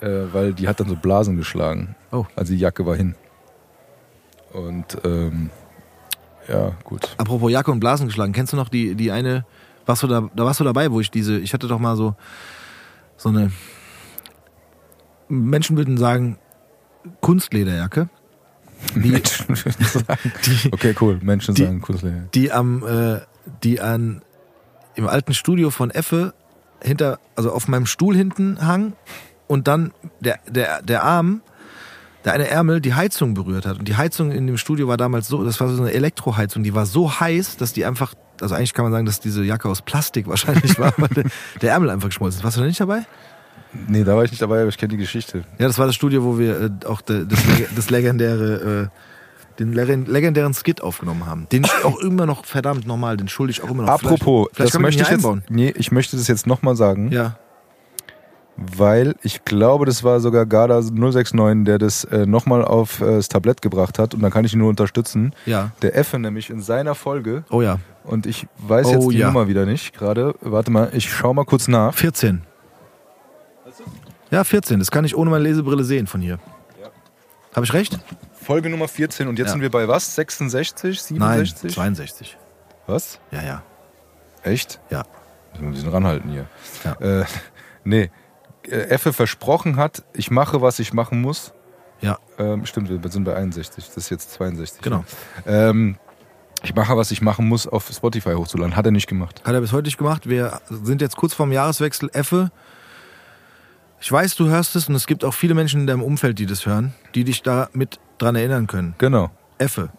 äh, weil die hat dann so Blasen geschlagen. Oh. Also die Jacke war hin. Und ähm, ja, gut. Apropos Jacke und Blasen geschlagen, kennst du noch die, die eine, warst du da, da warst du dabei, wo ich diese, ich hatte doch mal so, so eine, Menschen würden sagen, Kunstlederjacke, Menschen würden sagen. die, Okay, cool. Menschen Die- sagen Kurzleder. die am, äh, die an, im alten Studio von Effe hinter, also auf meinem Stuhl hinten hang und dann der, der, der Arm, der eine Ärmel die Heizung berührt hat. Und die Heizung in dem Studio war damals so, das war so eine Elektroheizung, die war so heiß, dass die einfach, also eigentlich kann man sagen, dass diese Jacke aus Plastik wahrscheinlich war, weil der, der Ärmel einfach geschmolzen ist. Warst du da nicht dabei? Nee, da war ich nicht dabei, aber ich kenne die Geschichte. Ja, das war das Studio, wo wir äh, auch de, das, das legendäre, äh, den leg- legendären Skit aufgenommen haben. Den ich auch immer noch, verdammt nochmal, den schulde ich auch immer noch. Apropos, vielleicht, vielleicht das möchte ich jetzt, einbauen. nee, ich möchte das jetzt nochmal sagen, Ja. Weil ich glaube, das war sogar Garda 069, der das äh, nochmal auf äh, das Tablett gebracht hat und da kann ich ihn nur unterstützen. Ja. Der Effe nämlich in seiner Folge Oh ja. und ich weiß Oh jetzt die ja. Nummer wieder nicht gerade. Warte mal, ich schau mal kurz nach. 14. Ja, 14. Das kann ich ohne meine Lesebrille sehen von hier. Habe ich recht? Folge Nummer 14 und jetzt Ja. sind wir bei was? 66, Nein, 67? 62. Was? Ja, ja. Echt? Ja. Müssen wir ein bisschen ranhalten hier. Ja. Äh, nee. Äh, Effe versprochen hat, ich mache, was ich machen muss. Ja, Ähm, stimmt, wir sind bei 61. Das ist jetzt 62. genau. Ähm, ich mache, was ich machen muss, auf Spotify hochzuladen. Hat er nicht gemacht. Hat er bis heute nicht gemacht. Wir sind jetzt kurz vorm Jahreswechsel. Effe, ich weiß, du hörst es und es gibt auch viele Menschen in deinem Umfeld, die das hören, die dich da mit dran erinnern können. Genau. Effe,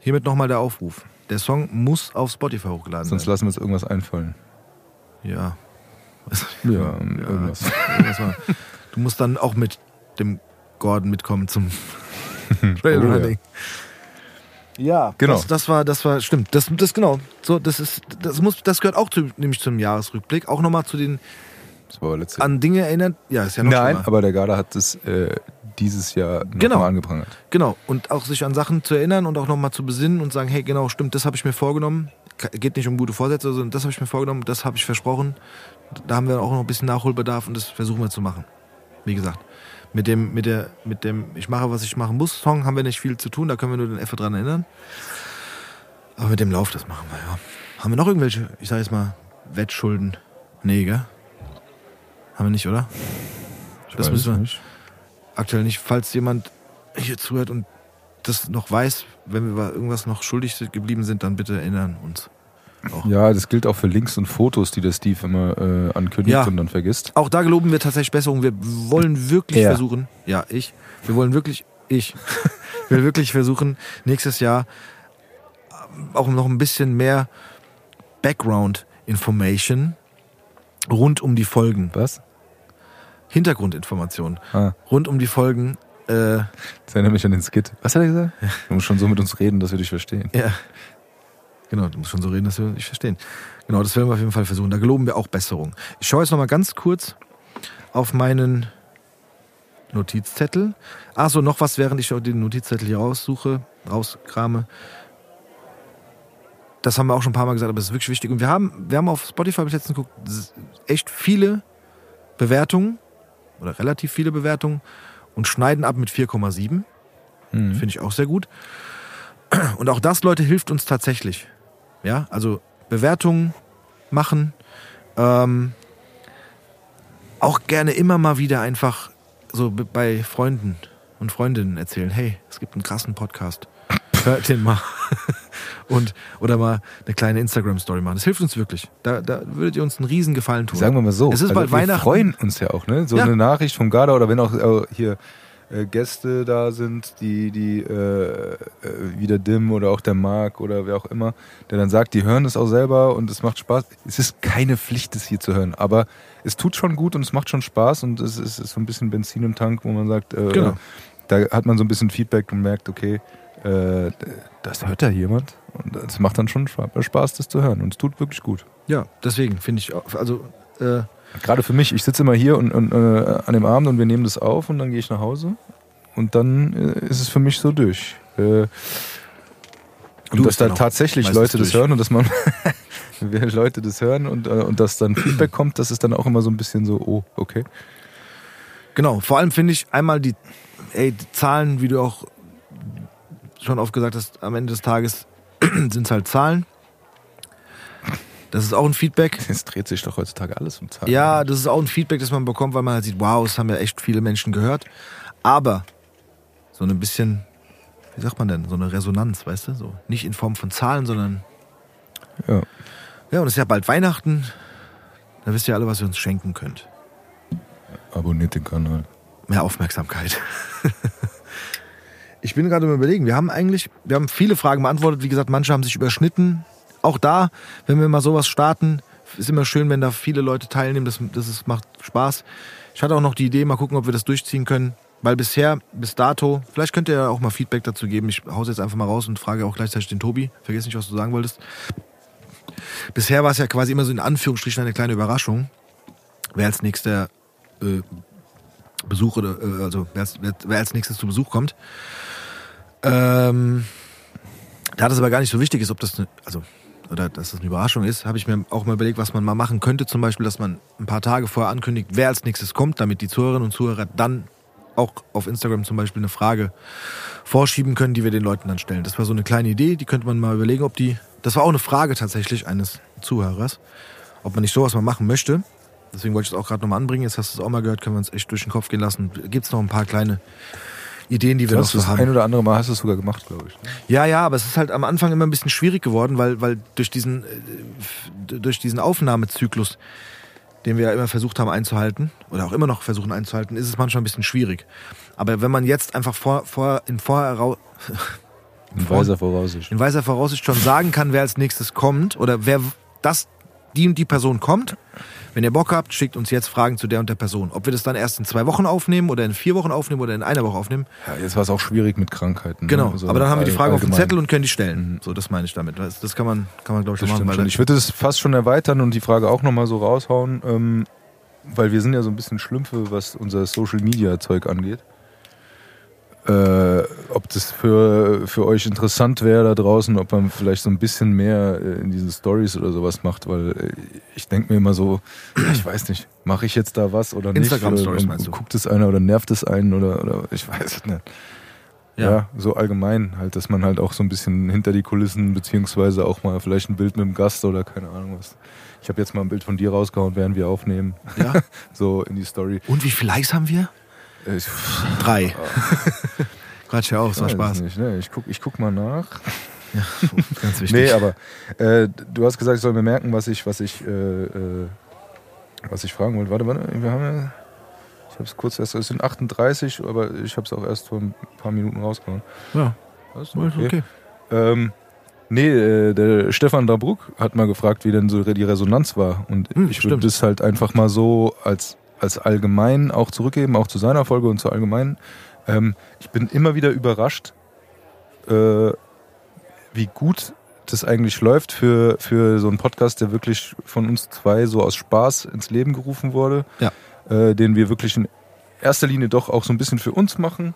hiermit nochmal der Aufruf. Der Song muss auf Spotify hochgeladen Sonst werden. lassen wir uns irgendwas einfallen. Ja. Ja, irgendwas. Irgendwas mal. Du musst dann auch mit dem Gordon mitkommen zum Trailrunning. Ja, Genau. Das, das war, das war, stimmt. Das, das genau. So, das ist, das muss, das gehört auch zu, nämlich zum Jahresrückblick. Auch nochmal zu den war an Dinge erinnern. Ja, ist ja noch Nein, schlimmer. aber der Garda hat es äh, dieses Jahr noch Genau. angeprangert. Genau. Und auch sich an Sachen zu erinnern und auch nochmal zu besinnen und sagen, hey, genau, stimmt, das habe ich mir vorgenommen. Geht nicht um gute Vorsätze, sondern das habe ich mir vorgenommen, das habe ich versprochen. Da haben wir auch noch ein bisschen Nachholbedarf und das versuchen wir zu machen. Wie gesagt. Mit dem, mit der, mit dem Ich mache, was ich machen muss, Song haben wir nicht viel zu tun, da können wir nur den Effe dran erinnern. Aber mit dem Lauf, das machen wir, ja. Haben wir noch irgendwelche, ich sage jetzt mal, Wettschulden? Nee, gell? Haben wir nicht, oder? Das Weiß müssen wir nicht. aktuell nicht. Falls jemand hier zuhört und das noch weiß, wenn wir über irgendwas noch schuldig geblieben sind, dann bitte erinnern uns. Ja, das gilt auch für Links und Fotos, die der Steve immer äh, ankündigt Ja. und dann vergisst. Auch da geloben wir tatsächlich Besserung. Wir wollen wirklich Er. versuchen, ja, ich, wir wollen wirklich, ich, will wirklich versuchen, nächstes Jahr ähm, auch noch ein bisschen mehr Background Information rund um die Folgen, Was? Hintergrundinformationen Ah, rund um die Folgen. Äh, das erinnert mich an den Skit. Was hat er gesagt? Du musst schon so mit uns reden, dass wir dich verstehen. Ja. Genau, du musst schon so reden, dass wir nicht verstehen. Genau, das werden wir auf jeden Fall versuchen. Da geloben wir auch Besserung. Ich schaue jetzt noch mal ganz kurz auf meinen Notizzettel. Ach so, noch was, während ich den Notizzettel hier raussuche, rauskrame. Das haben wir auch schon ein paar Mal gesagt, aber das ist wirklich wichtig. Und wir haben, wir haben auf Spotify ich letztens geguckt, echt viele Bewertungen oder relativ viele Bewertungen und schneiden ab mit 4,7. Mhm. Finde ich auch sehr gut. Und auch das, Leute, hilft uns tatsächlich. Ja, also Bewertungen machen. Ähm, auch gerne immer mal wieder einfach so bei Freunden und Freundinnen erzählen, hey, es gibt einen krassen Podcast. Hört den mal. und, oder mal eine kleine Instagram-Story machen. Das hilft uns wirklich. Da, da würdet ihr uns einen riesen Gefallen tun. Sagen wir mal so. Es ist also bald wir Weihnachten. freuen uns ja auch, ne? So Ja. eine Nachricht vom Garda oder wenn auch äh, hier äh, Gäste da sind, die, die äh, äh, wie der Dim oder auch der Marc oder wer auch immer, der dann sagt, die hören es auch selber und es macht Spaß. Es ist keine Pflicht, es hier zu hören, aber es tut schon gut und es macht schon Spaß und es ist, ist so ein bisschen Benzin im Tank, wo man sagt, äh, Genau. da hat man so ein bisschen Feedback und merkt, okay, äh, das hört da jemand und es macht dann schon Spaß, das zu hören und es tut wirklich gut. Ja, deswegen finde ich, also äh, Gerade für mich, ich sitze immer hier und, und äh, an dem Abend und wir nehmen das auf und dann gehe ich nach Hause und dann äh, ist es für mich so durch. Äh, und Du dass da tatsächlich Leute das hören und dass man Leute das hören und, und dass dann Feedback kommt, das ist dann auch immer so ein bisschen so, oh, okay. Genau, vor allem finde ich einmal die, ey, die Zahlen, wie du auch schon oft gesagt hast, am Ende des Tages sind es halt Zahlen. Das ist auch ein Feedback. Es dreht sich doch heutzutage alles um Zahlen. Ja, das ist auch ein Feedback, das man bekommt, weil man halt sieht, wow, es haben ja echt viele Menschen gehört. Aber so ein bisschen, wie sagt man denn, so eine Resonanz, weißt du? So nicht in Form von Zahlen, sondern Ja. ja, und es ist ja bald Weihnachten. Da wisst ihr alle, was ihr uns schenken könnt. Abonniert den Kanal. mehr Aufmerksamkeit. ich bin gerade überlegen, wir haben eigentlich, wir haben viele Fragen beantwortet. Wie gesagt, manche haben sich überschnitten. Auch da, wenn wir mal sowas starten, ist immer schön, wenn da viele Leute teilnehmen. Das, das ist, macht Spaß. Ich hatte auch noch die Idee, mal gucken, ob wir das durchziehen können. Weil bisher, bis dato, vielleicht könnt ihr ja auch mal Feedback dazu geben. Ich hau's jetzt einfach mal raus und frage auch gleichzeitig den Tobi. Vergiss nicht, was du sagen wolltest. Bisher war es ja quasi immer so in Anführungsstrichen eine kleine Überraschung, wer als nächster äh, Besuch oder äh, also wer als, wer, wer als nächstes zu Besuch kommt. Ähm, da das aber gar nicht so wichtig ist, ob das eine, also oder dass das eine Überraschung ist, habe ich mir auch mal überlegt, was man mal machen könnte. Zum Beispiel, dass man ein paar Tage vorher ankündigt, wer als nächstes kommt, damit die Zuhörerinnen und Zuhörer dann auch auf Instagram zum Beispiel eine Frage vorschieben können, die wir den Leuten dann stellen. Das war so eine kleine Idee, die könnte man mal überlegen, ob die. Das war auch eine Frage tatsächlich eines Zuhörers, ob man nicht sowas mal machen möchte. Deswegen wollte ich es auch gerade nochmal anbringen. Jetzt hast du es auch mal gehört, können wir uns echt durch den Kopf gehen lassen. Gibt es noch ein paar kleine Ideen, die wir noch so das haben? ein oder andere Mal hast du es sogar gemacht, glaube ich. ne? Ja, ja, aber es ist halt am Anfang immer ein bisschen schwierig geworden, weil, weil durch, diesen, äh, durch diesen Aufnahmezyklus, den wir ja immer versucht haben einzuhalten, oder auch immer noch versuchen einzuhalten, ist es manchmal ein bisschen schwierig. Aber wenn man jetzt einfach vor, vor, in, vorher, In weiser Voraussicht. in weiser Voraussicht schon sagen kann, wer als nächstes kommt, oder wer das, die und die Person kommt, wenn ihr Bock habt, schickt uns jetzt Fragen zu der und der Person. Ob wir das dann erst in zwei Wochen aufnehmen, oder in vier Wochen aufnehmen, oder in einer Woche aufnehmen, Ja, jetzt war es auch schwierig mit Krankheiten. ne? Genau, Also aber dann haben wir die Frage auf dem allgemein. Zettel und können die stellen. So, das meine ich damit. Das, das kann man, kann man glaube ich, Das schon machen. stimmt. Ich würde es fast schon erweitern und die Frage auch nochmal so raushauen, ähm, weil wir sind ja so ein bisschen Schlümpfe, was unser Social Media Zeug angeht. Äh, ob das für, für euch interessant wäre da draußen, ob man vielleicht so ein bisschen mehr äh, in diesen Stories oder sowas macht, weil äh, ich denke mir immer so, ich weiß nicht, mache ich jetzt da was oder nicht? Instagram-Stories meinst du? Guckt es einer oder nervt es einen oder, oder ich weiß es nicht. Ja. Ja. so allgemein halt, dass man halt auch so ein bisschen hinter die Kulissen beziehungsweise auch mal vielleicht ein Bild mit dem Gast oder keine Ahnung was. Ich habe jetzt mal ein Bild von dir rausgehauen, während wir aufnehmen. Ja. So in die Story. Und wie viele Likes haben wir? Ich, Drei. Quatsch ja auch, es war Spaß. Nicht, ne? Ich guck, ich guck mal nach. Ganz wichtig. Nee, aber äh, du hast gesagt, ich soll mir merken, was ich, was ich, äh, äh, was ich fragen wollte. Warte, warte, wir haben ja, ich habe es kurz erst, es sind 38, aber ich habe es auch erst vor ein paar Minuten rausgehauen. ja, Was? okay. okay. Ähm, nee, äh, der Stefan Dabruck hat mal gefragt, wie denn so die Resonanz war. Und Hm, ich würde das halt einfach mal so als, als allgemein auch zurückgeben, auch zu seiner Folge und zur allgemeinen. Ähm, ich bin immer wieder überrascht, äh, wie gut das eigentlich läuft für, für so einen Podcast, der wirklich von uns zwei so aus Spaß ins Leben gerufen wurde. Ja. Äh, den wir wirklich in erster Linie doch auch so ein bisschen für uns machen.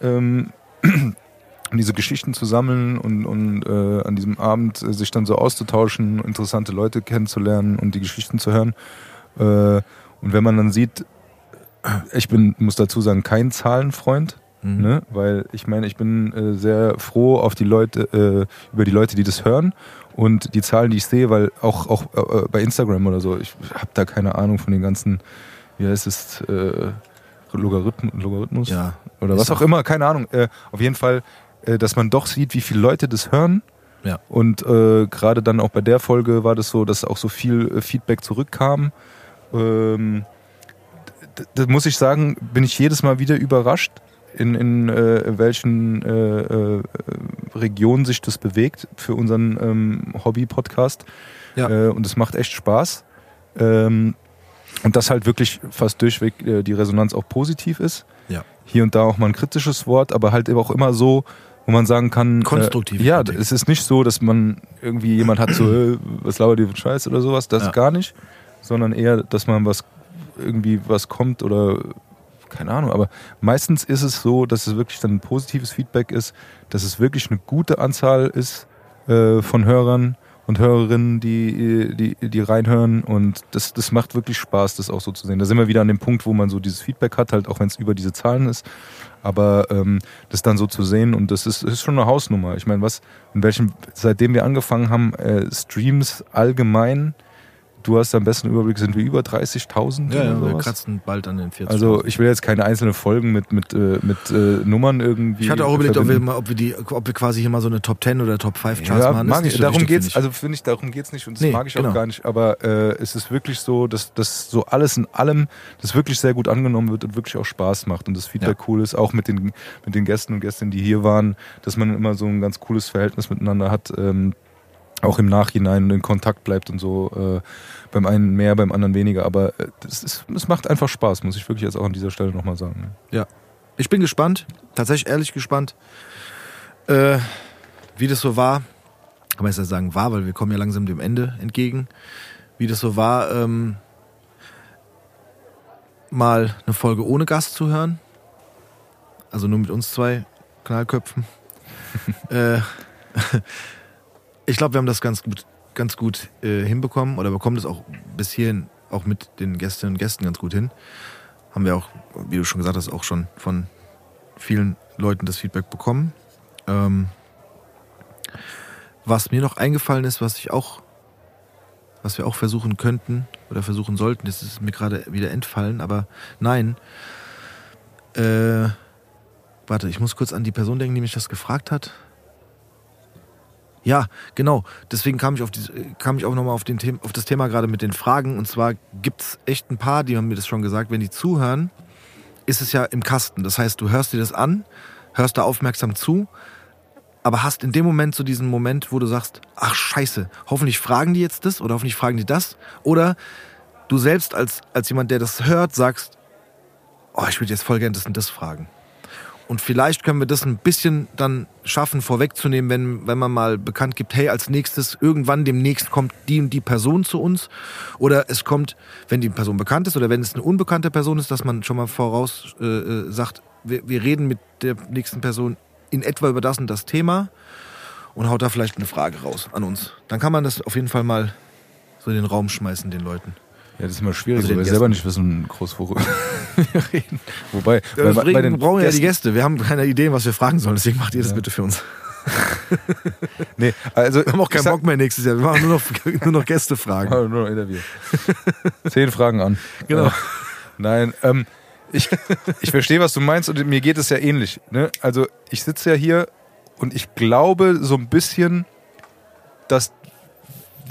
Ähm, um diese Geschichten zu sammeln und, und äh, an diesem Abend äh, sich dann so auszutauschen, interessante Leute kennenzulernen und die Geschichten zu hören. Äh, und wenn man dann sieht, ich bin, muss dazu sagen, kein Zahlenfreund, Mhm. ne? weil ich meine, ich bin äh, sehr froh auf die Leute, äh, über die Leute, die das hören und die Zahlen, die ich sehe, weil auch, auch äh, bei Instagram oder so, ich habe da keine Ahnung von den ganzen, wie heißt es, äh, Logarithmus, Logarithmus? Ja. oder was auch auch- immer, keine Ahnung. Äh, auf jeden Fall, äh, dass man doch sieht, wie viele Leute das hören. Ja. Und äh, gerade dann auch bei der Folge war das so, dass auch so viel äh, Feedback zurückkam. Ähm, d- da muss ich sagen, bin ich jedes Mal wieder überrascht, in, in äh, welchen äh, äh, Region sich das bewegt für unseren ähm, Hobby-Podcast. Ja. Äh, und es macht echt Spaß. Ähm, und dass halt wirklich fast durchweg äh, die Resonanz auch positiv ist. Ja. Hier und da auch mal ein kritisches Wort, aber halt eben auch immer so, wo man sagen kann. Konstruktiv. Äh, ja, es ist nicht so, dass man irgendwie jemand hat so, was labert ihr für Scheiß oder sowas, das Ja. gar nicht. Sondern eher, dass man was irgendwie was kommt oder keine Ahnung, aber meistens ist es so, dass es wirklich dann ein positives Feedback ist, dass es wirklich eine gute Anzahl ist äh, von Hörern und Hörerinnen, die, die, die reinhören und das, das macht wirklich Spaß, das auch so zu sehen. Da sind wir wieder an dem Punkt, wo man so dieses Feedback hat, halt auch wenn es über diese Zahlen ist, aber ähm, das dann so zu sehen und das ist, ist schon eine Hausnummer. Ich meine, was, in welchem, seitdem wir angefangen haben, äh, Streams allgemein, du hast am besten Überblick, sind wir über 30.000 Ja, ja, wir kratzen bald an den 40. Also ich will jetzt keine einzelnen Folgen mit, mit, äh, mit äh, Nummern irgendwie. ich hatte auch überlegt, ob wir, mal, ob, wir die, ob wir quasi hier mal so eine Top 10 oder Top 5 Charts ja, machen. mag ich, so darum wichtig, geht's, also finde ich, darum geht's nicht und das Nee, mag ich auch genau. gar nicht, aber äh, es ist wirklich so, dass das so alles in allem, das wirklich sehr gut angenommen wird und wirklich auch Spaß macht und das Feedback cool ist, auch mit den, mit den Gästen und Gästinnen, die hier waren, dass man immer so ein ganz cooles Verhältnis miteinander hat, ähm, auch im Nachhinein in Kontakt bleibt und so, äh, beim einen mehr, beim anderen weniger, aber äh, es macht einfach Spaß, muss ich wirklich jetzt auch an dieser Stelle nochmal sagen. Ja. Ich bin gespannt, tatsächlich ehrlich gespannt, äh, wie das so war. Kann man jetzt ja sagen, war, weil wir kommen ja langsam dem Ende entgegen. Wie das so war, ähm, mal eine Folge ohne Gast zu hören. Also nur mit uns zwei Knallköpfen. äh, ich glaube, wir haben das ganz gut, ganz gut äh, hinbekommen oder bekommen das auch bis hierhin auch mit den Gästinnen und Gästen ganz gut hin haben wir auch, wie du schon gesagt hast, auch schon von vielen Leuten das Feedback bekommen. Ähm, was mir noch eingefallen ist, was ich auch, was wir auch versuchen könnten oder versuchen sollten, das ist mir gerade wieder entfallen, aber nein. Äh, warte, ich muss kurz an die Person denken, die mich das gefragt hat. Ja, genau. Deswegen kam ich auf die, kam ich auch nochmal auf, auf das Thema gerade mit den Fragen. Und zwar gibt's echt ein paar, die haben mir das schon gesagt, wenn die zuhören, ist es ja im Kasten. Das heißt, du hörst dir das an, hörst da aufmerksam zu, aber hast in dem Moment so diesen Moment, wo du sagst, ach scheiße, hoffentlich fragen die jetzt das oder hoffentlich fragen die das. Oder du selbst als, als jemand, der das hört, sagst, oh, ich würde jetzt voll gern das und das fragen. Und vielleicht können wir das ein bisschen dann schaffen, vorwegzunehmen, wenn, wenn man mal bekannt gibt, hey, als nächstes, irgendwann demnächst kommt die und die Person zu uns. Oder es kommt, wenn die Person bekannt ist oder wenn es eine unbekannte Person ist, dass man schon mal voraus äh, äh, sagt, wir, wir reden mit der nächsten Person in etwa über das und das Thema und haut da vielleicht eine Frage raus an uns. Dann kann man das auf jeden Fall mal so in den Raum schmeißen, den Leuten. Ja, das ist immer schwierig, Also weil wir selber Gästen. nicht wissen, groß worüber wir reden. Wobei, Ja, bei, bei den wir brauchen ja die Gäste. Wir haben keine Ideen, was wir fragen sollen. Deswegen macht ihr das bitte für uns. Nee, also Wir haben auch keinen Bock mehr nächstes Jahr. Wir machen nur noch, nur noch Gästefragen. Nur noch Interview. Zehn Fragen an. Genau. Äh, nein, ähm, ich, ich verstehe, was du meinst und mir geht es ja ähnlich. Ne? Also ich sitze ja hier und ich glaube so ein bisschen, dass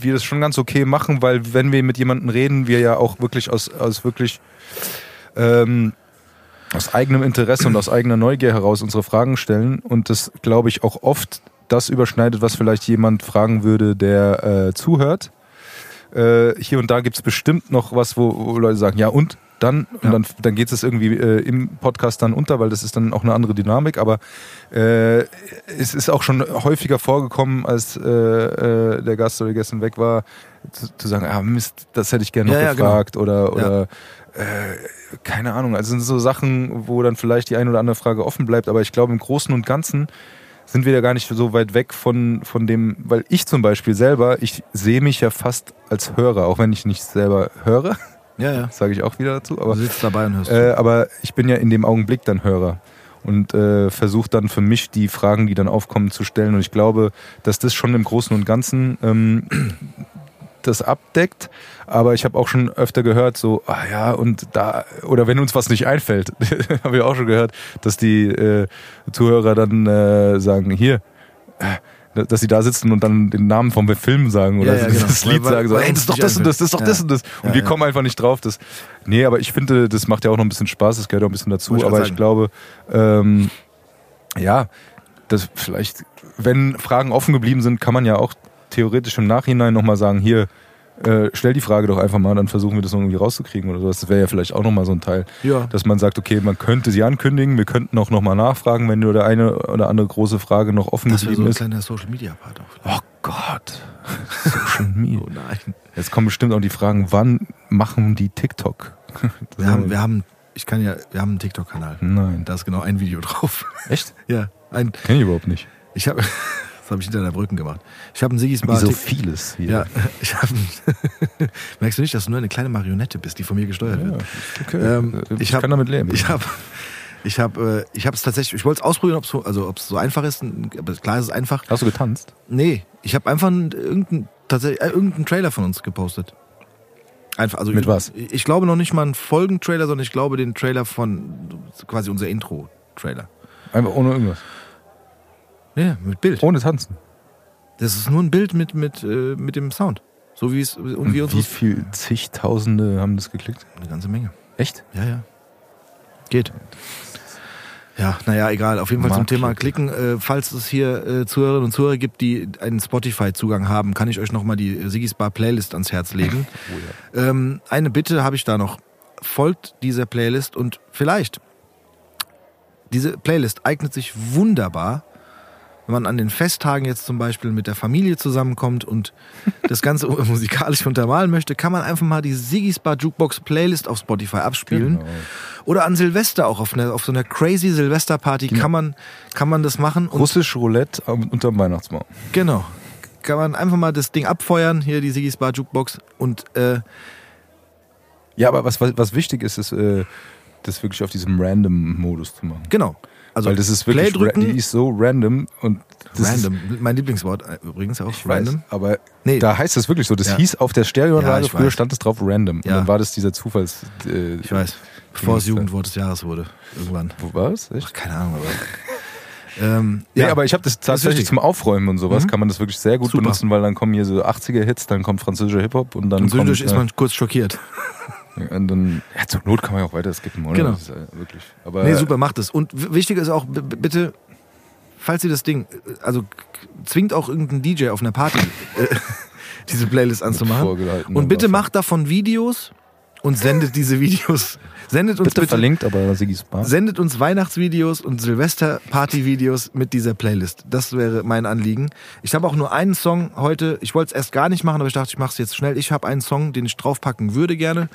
wir das schon ganz okay machen, weil wenn wir mit jemandem reden, wir ja auch wirklich aus, aus wirklich ähm, aus eigenem Interesse und aus eigener Neugier heraus unsere Fragen stellen und das glaube ich auch oft das überschneidet, was vielleicht jemand fragen würde, der äh, zuhört. Äh, hier und da gibt's bestimmt noch was, wo, wo Leute sagen, ja und dann, und Ja. dann, dann geht es irgendwie äh, im Podcast dann unter, weil das ist dann auch eine andere Dynamik, aber äh, es ist auch schon häufiger vorgekommen, als äh, äh, der Gast oder Gästin weg war, zu, zu sagen, ah Mist, das hätte ich gerne noch Ja, ja, genau. gefragt oder, oder äh, keine Ahnung, also sind so Sachen, wo dann vielleicht die eine oder andere Frage offen bleibt, aber ich glaube im Großen und Ganzen sind wir da gar nicht so weit weg von, von dem, weil ich zum Beispiel selber, ich sehe mich ja fast als Hörer, auch wenn ich nicht selber höre, Ja, ja. sage ich auch wieder dazu, Du aber, sitzt dabei und hörst. äh, aber ich bin ja in dem Augenblick dann Hörer und äh, versuche dann für mich die Fragen, die dann aufkommen, zu stellen und ich glaube, dass das schon im Großen und Ganzen ähm, das abdeckt, aber ich habe auch schon öfter gehört, so, ah ja, und da, oder wenn uns was nicht einfällt, habe ich auch schon gehört, dass die äh, Zuhörer dann äh, sagen, hier, äh, dass sie da sitzen und dann den Namen vom Film sagen oder Ja, ja, das genau. Lied Weil- sagen, so, weil ey, das ist doch das und das, das ist doch das und das. Und wir kommen einfach nicht drauf. Das, nee, aber ich finde, das macht ja auch noch ein bisschen Spaß, das gehört auch ein bisschen dazu, ich aber ich glaube, ähm, ja, das vielleicht, wenn Fragen offen geblieben sind, kann man ja auch theoretisch im Nachhinein nochmal sagen, hier, äh, stell die Frage doch einfach mal, dann versuchen wir das irgendwie rauszukriegen oder sowas. Das wäre ja vielleicht auch nochmal so ein Teil, Ja. dass man sagt, okay, man könnte sie ankündigen, wir könnten auch nochmal nachfragen, wenn nur der eine oder andere große Frage noch offen Das wäre so geblieben ein ist. kleiner Social Media Part auch. Oh Gott. Social Media. Oh nein. Jetzt kommen bestimmt auch die Fragen, wann machen die TikTok? Wir haben, wir haben, ich kann ja, wir haben einen TikTok-Kanal. Nein. Da ist genau ein Video drauf. Echt? ja, ein, Kenn ich überhaupt nicht. ich habe, das habe ich hinter der Brücken gemacht. Ich habe einen Sigis Wie Bar. so vieles hier. ja, ich habe. Merkst du nicht, dass du nur eine kleine Marionette bist, die von mir gesteuert wird? okay. Ähm, ich ich hab- kann damit leben. Ich habe ich habe äh, ich habe es tatsächlich ich wollte es ausprobieren ob es so also ob es so einfach ist aber klar ist es einfach Hast du getanzt? nee ich habe einfach einen- irgendeinen tatsächlich äh, irgendeinen Trailer von uns gepostet einfach also Mit was? ich, ich glaube noch nicht mal einen Folgentrailer sondern ich glaube den Trailer von quasi unser Intro Trailer Einfach ohne irgendwas. Nee mit Bild Ohne tanzen. das ist nur ein Bild mit mit äh, mit dem Sound so wie es und wie wie viel zigtausende haben das geklickt? eine ganze Menge Echt? Ja, ja. Geht. Ja, naja, egal. Auf jeden Fall zum Marketing. Thema Klicken. Äh, falls es hier äh, Zuhörerinnen und Zuhörer gibt, die einen Spotify-Zugang haben, kann ich euch nochmal die Sigis Bar Playlist ans Herz legen. ähm, eine Bitte habe ich da noch. Folgt dieser Playlist und vielleicht, diese Playlist eignet sich wunderbar, wenn man an den Festtagen jetzt zum Beispiel mit der Familie zusammenkommt und das Ganze musikalisch untermalen möchte, kann man einfach mal die Sigis Bar Jukebox Playlist auf Spotify abspielen. Genau. Oder an Silvester auch auf, einer, auf so einer crazy Silvesterparty kann man kann man das machen und Russisch Roulette am- unterm Weihnachtsbaum. genau kann man einfach mal das Ding abfeuern hier die Sigis Bar Jukebox und äh, Ja, aber was, was, was wichtig ist, ist, äh, das wirklich auf diesem Random-Modus zu machen. genau also Weil das ist wirklich, die ist so random und das random mein Lieblingswort äh, übrigens auch ich weiß, random aber Nee. da heißt es wirklich so. Das Ja. hieß auf der Stereoanlage, Ja, früher weiß. stand es drauf random. Ja. Und dann war das dieser Zufalls. Äh, ich weiß bevor es. Jugendwort des Jahres wurde irgendwann Wo war es? Keine Ahnung aber ähm, Nee, ja aber ich habe das tatsächlich wichtig. zum Aufräumen und sowas, Mhm. kann man das wirklich sehr gut Super. benutzen, weil dann kommen hier so 80er-Hits, dann kommt französischer Hip-Hop und dann zwischendurch kommt, ist man kurz schockiert äh, und dann, ja, zur Not kann man ja auch weiter skippen, oder? Genau. Ist, äh, wirklich. Aber, Nee, super, macht es. Und wichtig ist auch, bitte, falls ihr das Ding, äh, also zwingt auch irgendeinen DJ auf einer Party, äh, diese Playlist anzumachen. Und bitte macht davon Videos und sendet diese Videos. Sendet uns Bitte, bitte, verlinkt, aber Sigis Bar. sendet uns Weihnachtsvideos und Silvester-Party-Videos mit dieser Playlist. Das wäre mein Anliegen. Ich habe auch nur einen Song heute. Ich wollte es erst gar nicht machen, aber ich dachte, ich mache es jetzt schnell. Ich habe einen Song, den ich draufpacken würde gerne.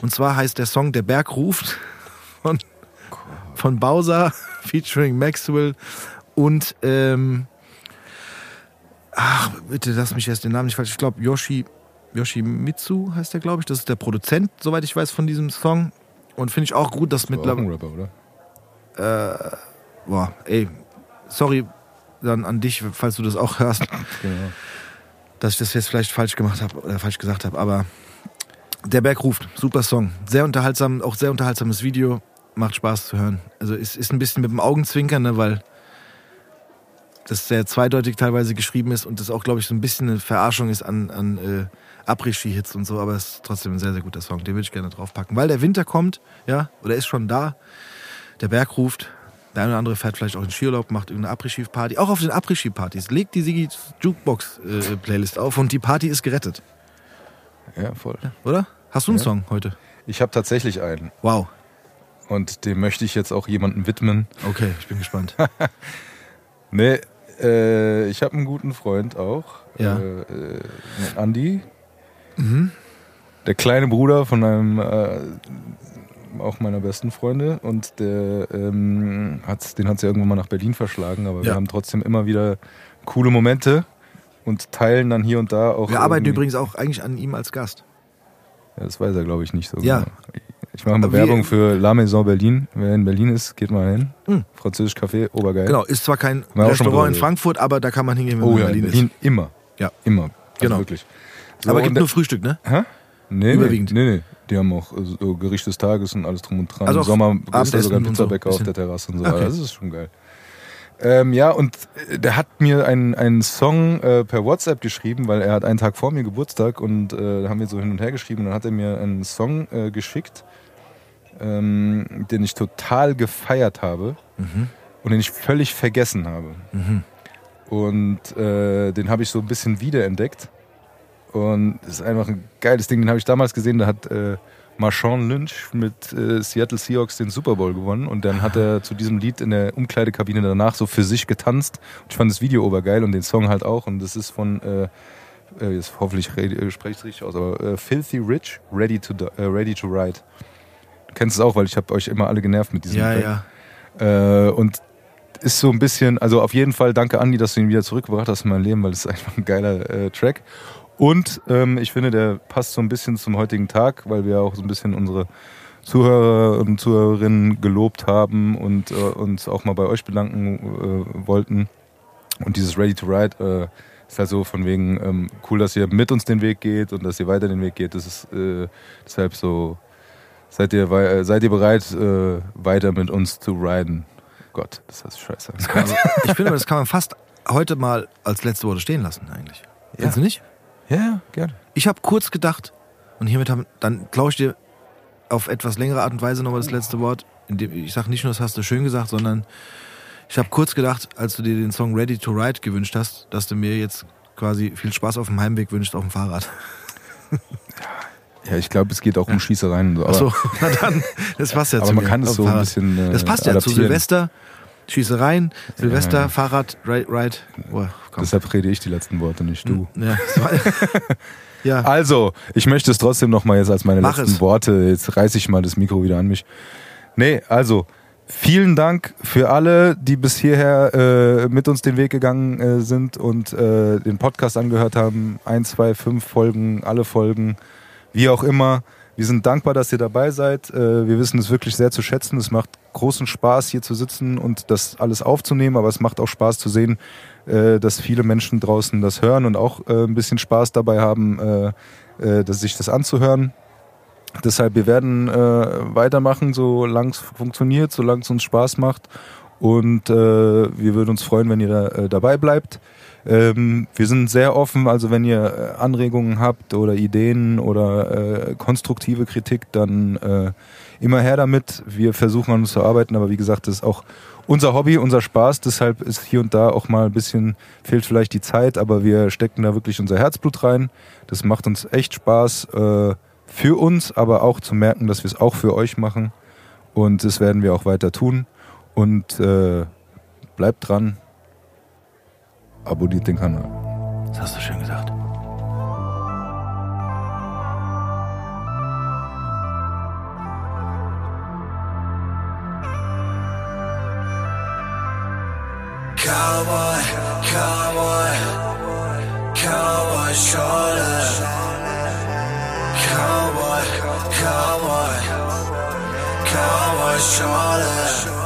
Und zwar heißt der Song Der Berg ruft von, von Bowser featuring Maxwell und ähm, ach, bitte lass mich erst den Namen nicht falsch. Ich glaube Yoshi Yoshimitsu heißt der, glaube ich. Das ist der Produzent, soweit ich weiß, von diesem Song. Und finde ich auch gut, dass ein mittlerweile. Rapper, oder? Boah, ey, sorry dann an dich, falls du das auch hörst, Genau. dass ich das jetzt vielleicht falsch gemacht habe oder falsch gesagt habe. Aber der Berg ruft, super Song, sehr unterhaltsam, auch sehr unterhaltsames Video, macht Spaß zu hören. Also es ist ein bisschen mit dem Augenzwinkern, ne, weil das sehr zweideutig teilweise geschrieben ist und das auch, glaube ich, so ein bisschen eine Verarschung ist an, an äh, Après-Ski-Hits und so, aber es ist trotzdem ein sehr, sehr guter Song. Den würde ich gerne draufpacken. Weil der Winter kommt, ja, oder ist schon da. Der Berg ruft. Der eine oder andere fährt vielleicht auch in Skiurlaub, macht irgendeine Après-Ski-Party. Auch auf den Après-Ski-Partys. Legt die Sigi Jukebox-Playlist auf und die Party ist gerettet. Ja, voll. Oder? Hast du einen Ja. Song heute? Ich habe tatsächlich einen. Wow. Und dem möchte ich jetzt auch jemandem widmen. Okay, ich bin gespannt. Nee, äh, ich habe einen guten Freund auch. Ja. Äh, äh, Andi. Der kleine Bruder von einem, äh, auch meiner besten Freunde. Und der ähm, hat's, den hat sie irgendwann mal nach Berlin verschlagen. Aber wir Ja. haben trotzdem immer wieder coole Momente und teilen dann hier und da auch. Wir arbeiten übrigens auch eigentlich an ihm als Gast. Ja, das weiß er, glaube ich, nicht so Ja. genau. Ich mache mal Werbung für La Maison Berlin. Wer in Berlin ist, geht mal hin. Hm. Französisch Café, obergeil. Genau, ist zwar kein Restaurant in Frankfurt, aber da kann man hingehen, wenn Oh man ja, in in Berlin, Berlin immer. Ja. Immer. Also Genau. Wirklich. ist. So, Aber gibt nur Frühstück, ne? Hä? Nee, Überwiegend. Nee, nee. Die haben auch so Gericht des Tages und alles drum und dran. Also Im Sommer ist da Abendessen sogar ein und so, Pizzabäcker auf der Terrasse und so. Okay. Das ist schon geil. Ähm, ja, und äh, der hat mir einen, einen Song äh, per WhatsApp geschrieben, weil er hat einen Tag vor mir Geburtstag und äh, da haben wir so hin und her geschrieben. Und dann hat er mir einen Song äh, geschickt, ähm, den ich total gefeiert habe. Mhm. und den ich völlig vergessen habe. Und äh, den habe ich so ein bisschen wiederentdeckt. Und das ist einfach ein geiles Ding. Den habe ich damals gesehen, da hat äh, Marshawn Lynch mit äh, Seattle Seahawks den Super Bowl gewonnen. Und dann hat er zu diesem Lied in der Umkleidekabine danach so für sich getanzt. Und ich fand das Video obergeil und den Song halt auch. Und das ist von, äh, äh, jetzt hoffentlich äh, spreche ich es richtig aus, aber äh, Filthy Rich, Ready to, Ready to Ride. Du kennst es auch, weil ich habe euch immer alle genervt mit diesem Ja, Track. ja. Äh, und ist so ein bisschen, also auf jeden Fall danke Andi, dass du ihn wieder zurückgebracht hast in mein Leben, weil es ist einfach ein geiler äh, Track. Und ähm, ich finde, der passt so ein bisschen zum heutigen Tag, weil wir auch so ein bisschen unsere Zuhörer und Zuhörerinnen gelobt haben und äh, uns auch mal bei euch bedanken äh, wollten. Und dieses Ready to Ride äh, ist halt so von wegen ähm, cool, dass ihr mit uns den Weg geht und dass ihr weiter den Weg geht. Das ist äh, deshalb so, seid ihr, äh, seid ihr bereit, äh, weiter mit uns zu riden? Gott, das heißt scheiße. Also, ich finde, das kann man fast heute mal als letzte Worte stehen lassen, eigentlich. Ja. Findest du nicht? Ja, gerne. Ich habe kurz gedacht, und hiermit haben, dann klaue ich dir auf etwas längere Art und Weise nochmal das letzte Wort. Indem, ich sage nicht nur, das hast du schön gesagt, sondern ich habe kurz gedacht, als du dir den Song Ready to Ride gewünscht hast, dass du mir jetzt quasi viel Spaß auf dem Heimweg wünschst auf dem Fahrrad. Ja, ich glaube, es geht auch um Schießereien. und so, Aber, Achso, na dann, das passt ja aber zu man mir, kann es auf so ein bisschen. Äh, Das passt ja zu adaptieren. Silvester, Schießereien, Silvester, Ja. Fahrrad, Ride, Ride. Oh. Deshalb rede ich die letzten Worte, nicht du. Ja, ja. Also, ich möchte es trotzdem noch mal jetzt als meine Mach letzten es. Worte. Jetzt reiße ich mal das Mikro wieder an mich. Nee, also vielen Dank für alle, die bis hierher äh, mit uns den Weg gegangen äh, sind und äh, den Podcast angehört haben. Ein, zwei, fünf Folgen, alle Folgen, wie auch immer. Wir sind dankbar, dass ihr dabei seid. Äh, wir wissen es wirklich sehr zu schätzen. Es macht großen Spaß, hier zu sitzen und das alles aufzunehmen, aber es macht auch Spaß zu sehen, äh, dass viele Menschen draußen das hören und auch äh, ein bisschen Spaß dabei haben, sich das anzuhören. Deshalb, wir werden weitermachen, solange es funktioniert, solange es uns Spaß macht. Und wir würden uns freuen, wenn ihr da, dabei bleibt. Ähm, wir sind sehr offen, also wenn ihr äh, Anregungen habt oder Ideen oder äh, konstruktive Kritik, dann äh, immer her damit. Wir versuchen an uns zu arbeiten, aber wie gesagt, das ist auch unser Hobby, unser Spaß. Deshalb ist hier und da auch mal ein bisschen, fehlt vielleicht die Zeit, aber wir stecken da wirklich unser Herzblut rein. Das macht uns echt Spaß äh, für uns, aber auch zu merken, dass wir es auch für euch machen. Und das werden wir auch weiter tun. Und äh, bleibt dran. Abonniert den Kanal. Das hast du schön gesagt. Cowboy, cowboy, cowboy Schorle. Cowboy, cowboy, cowboy Schorle.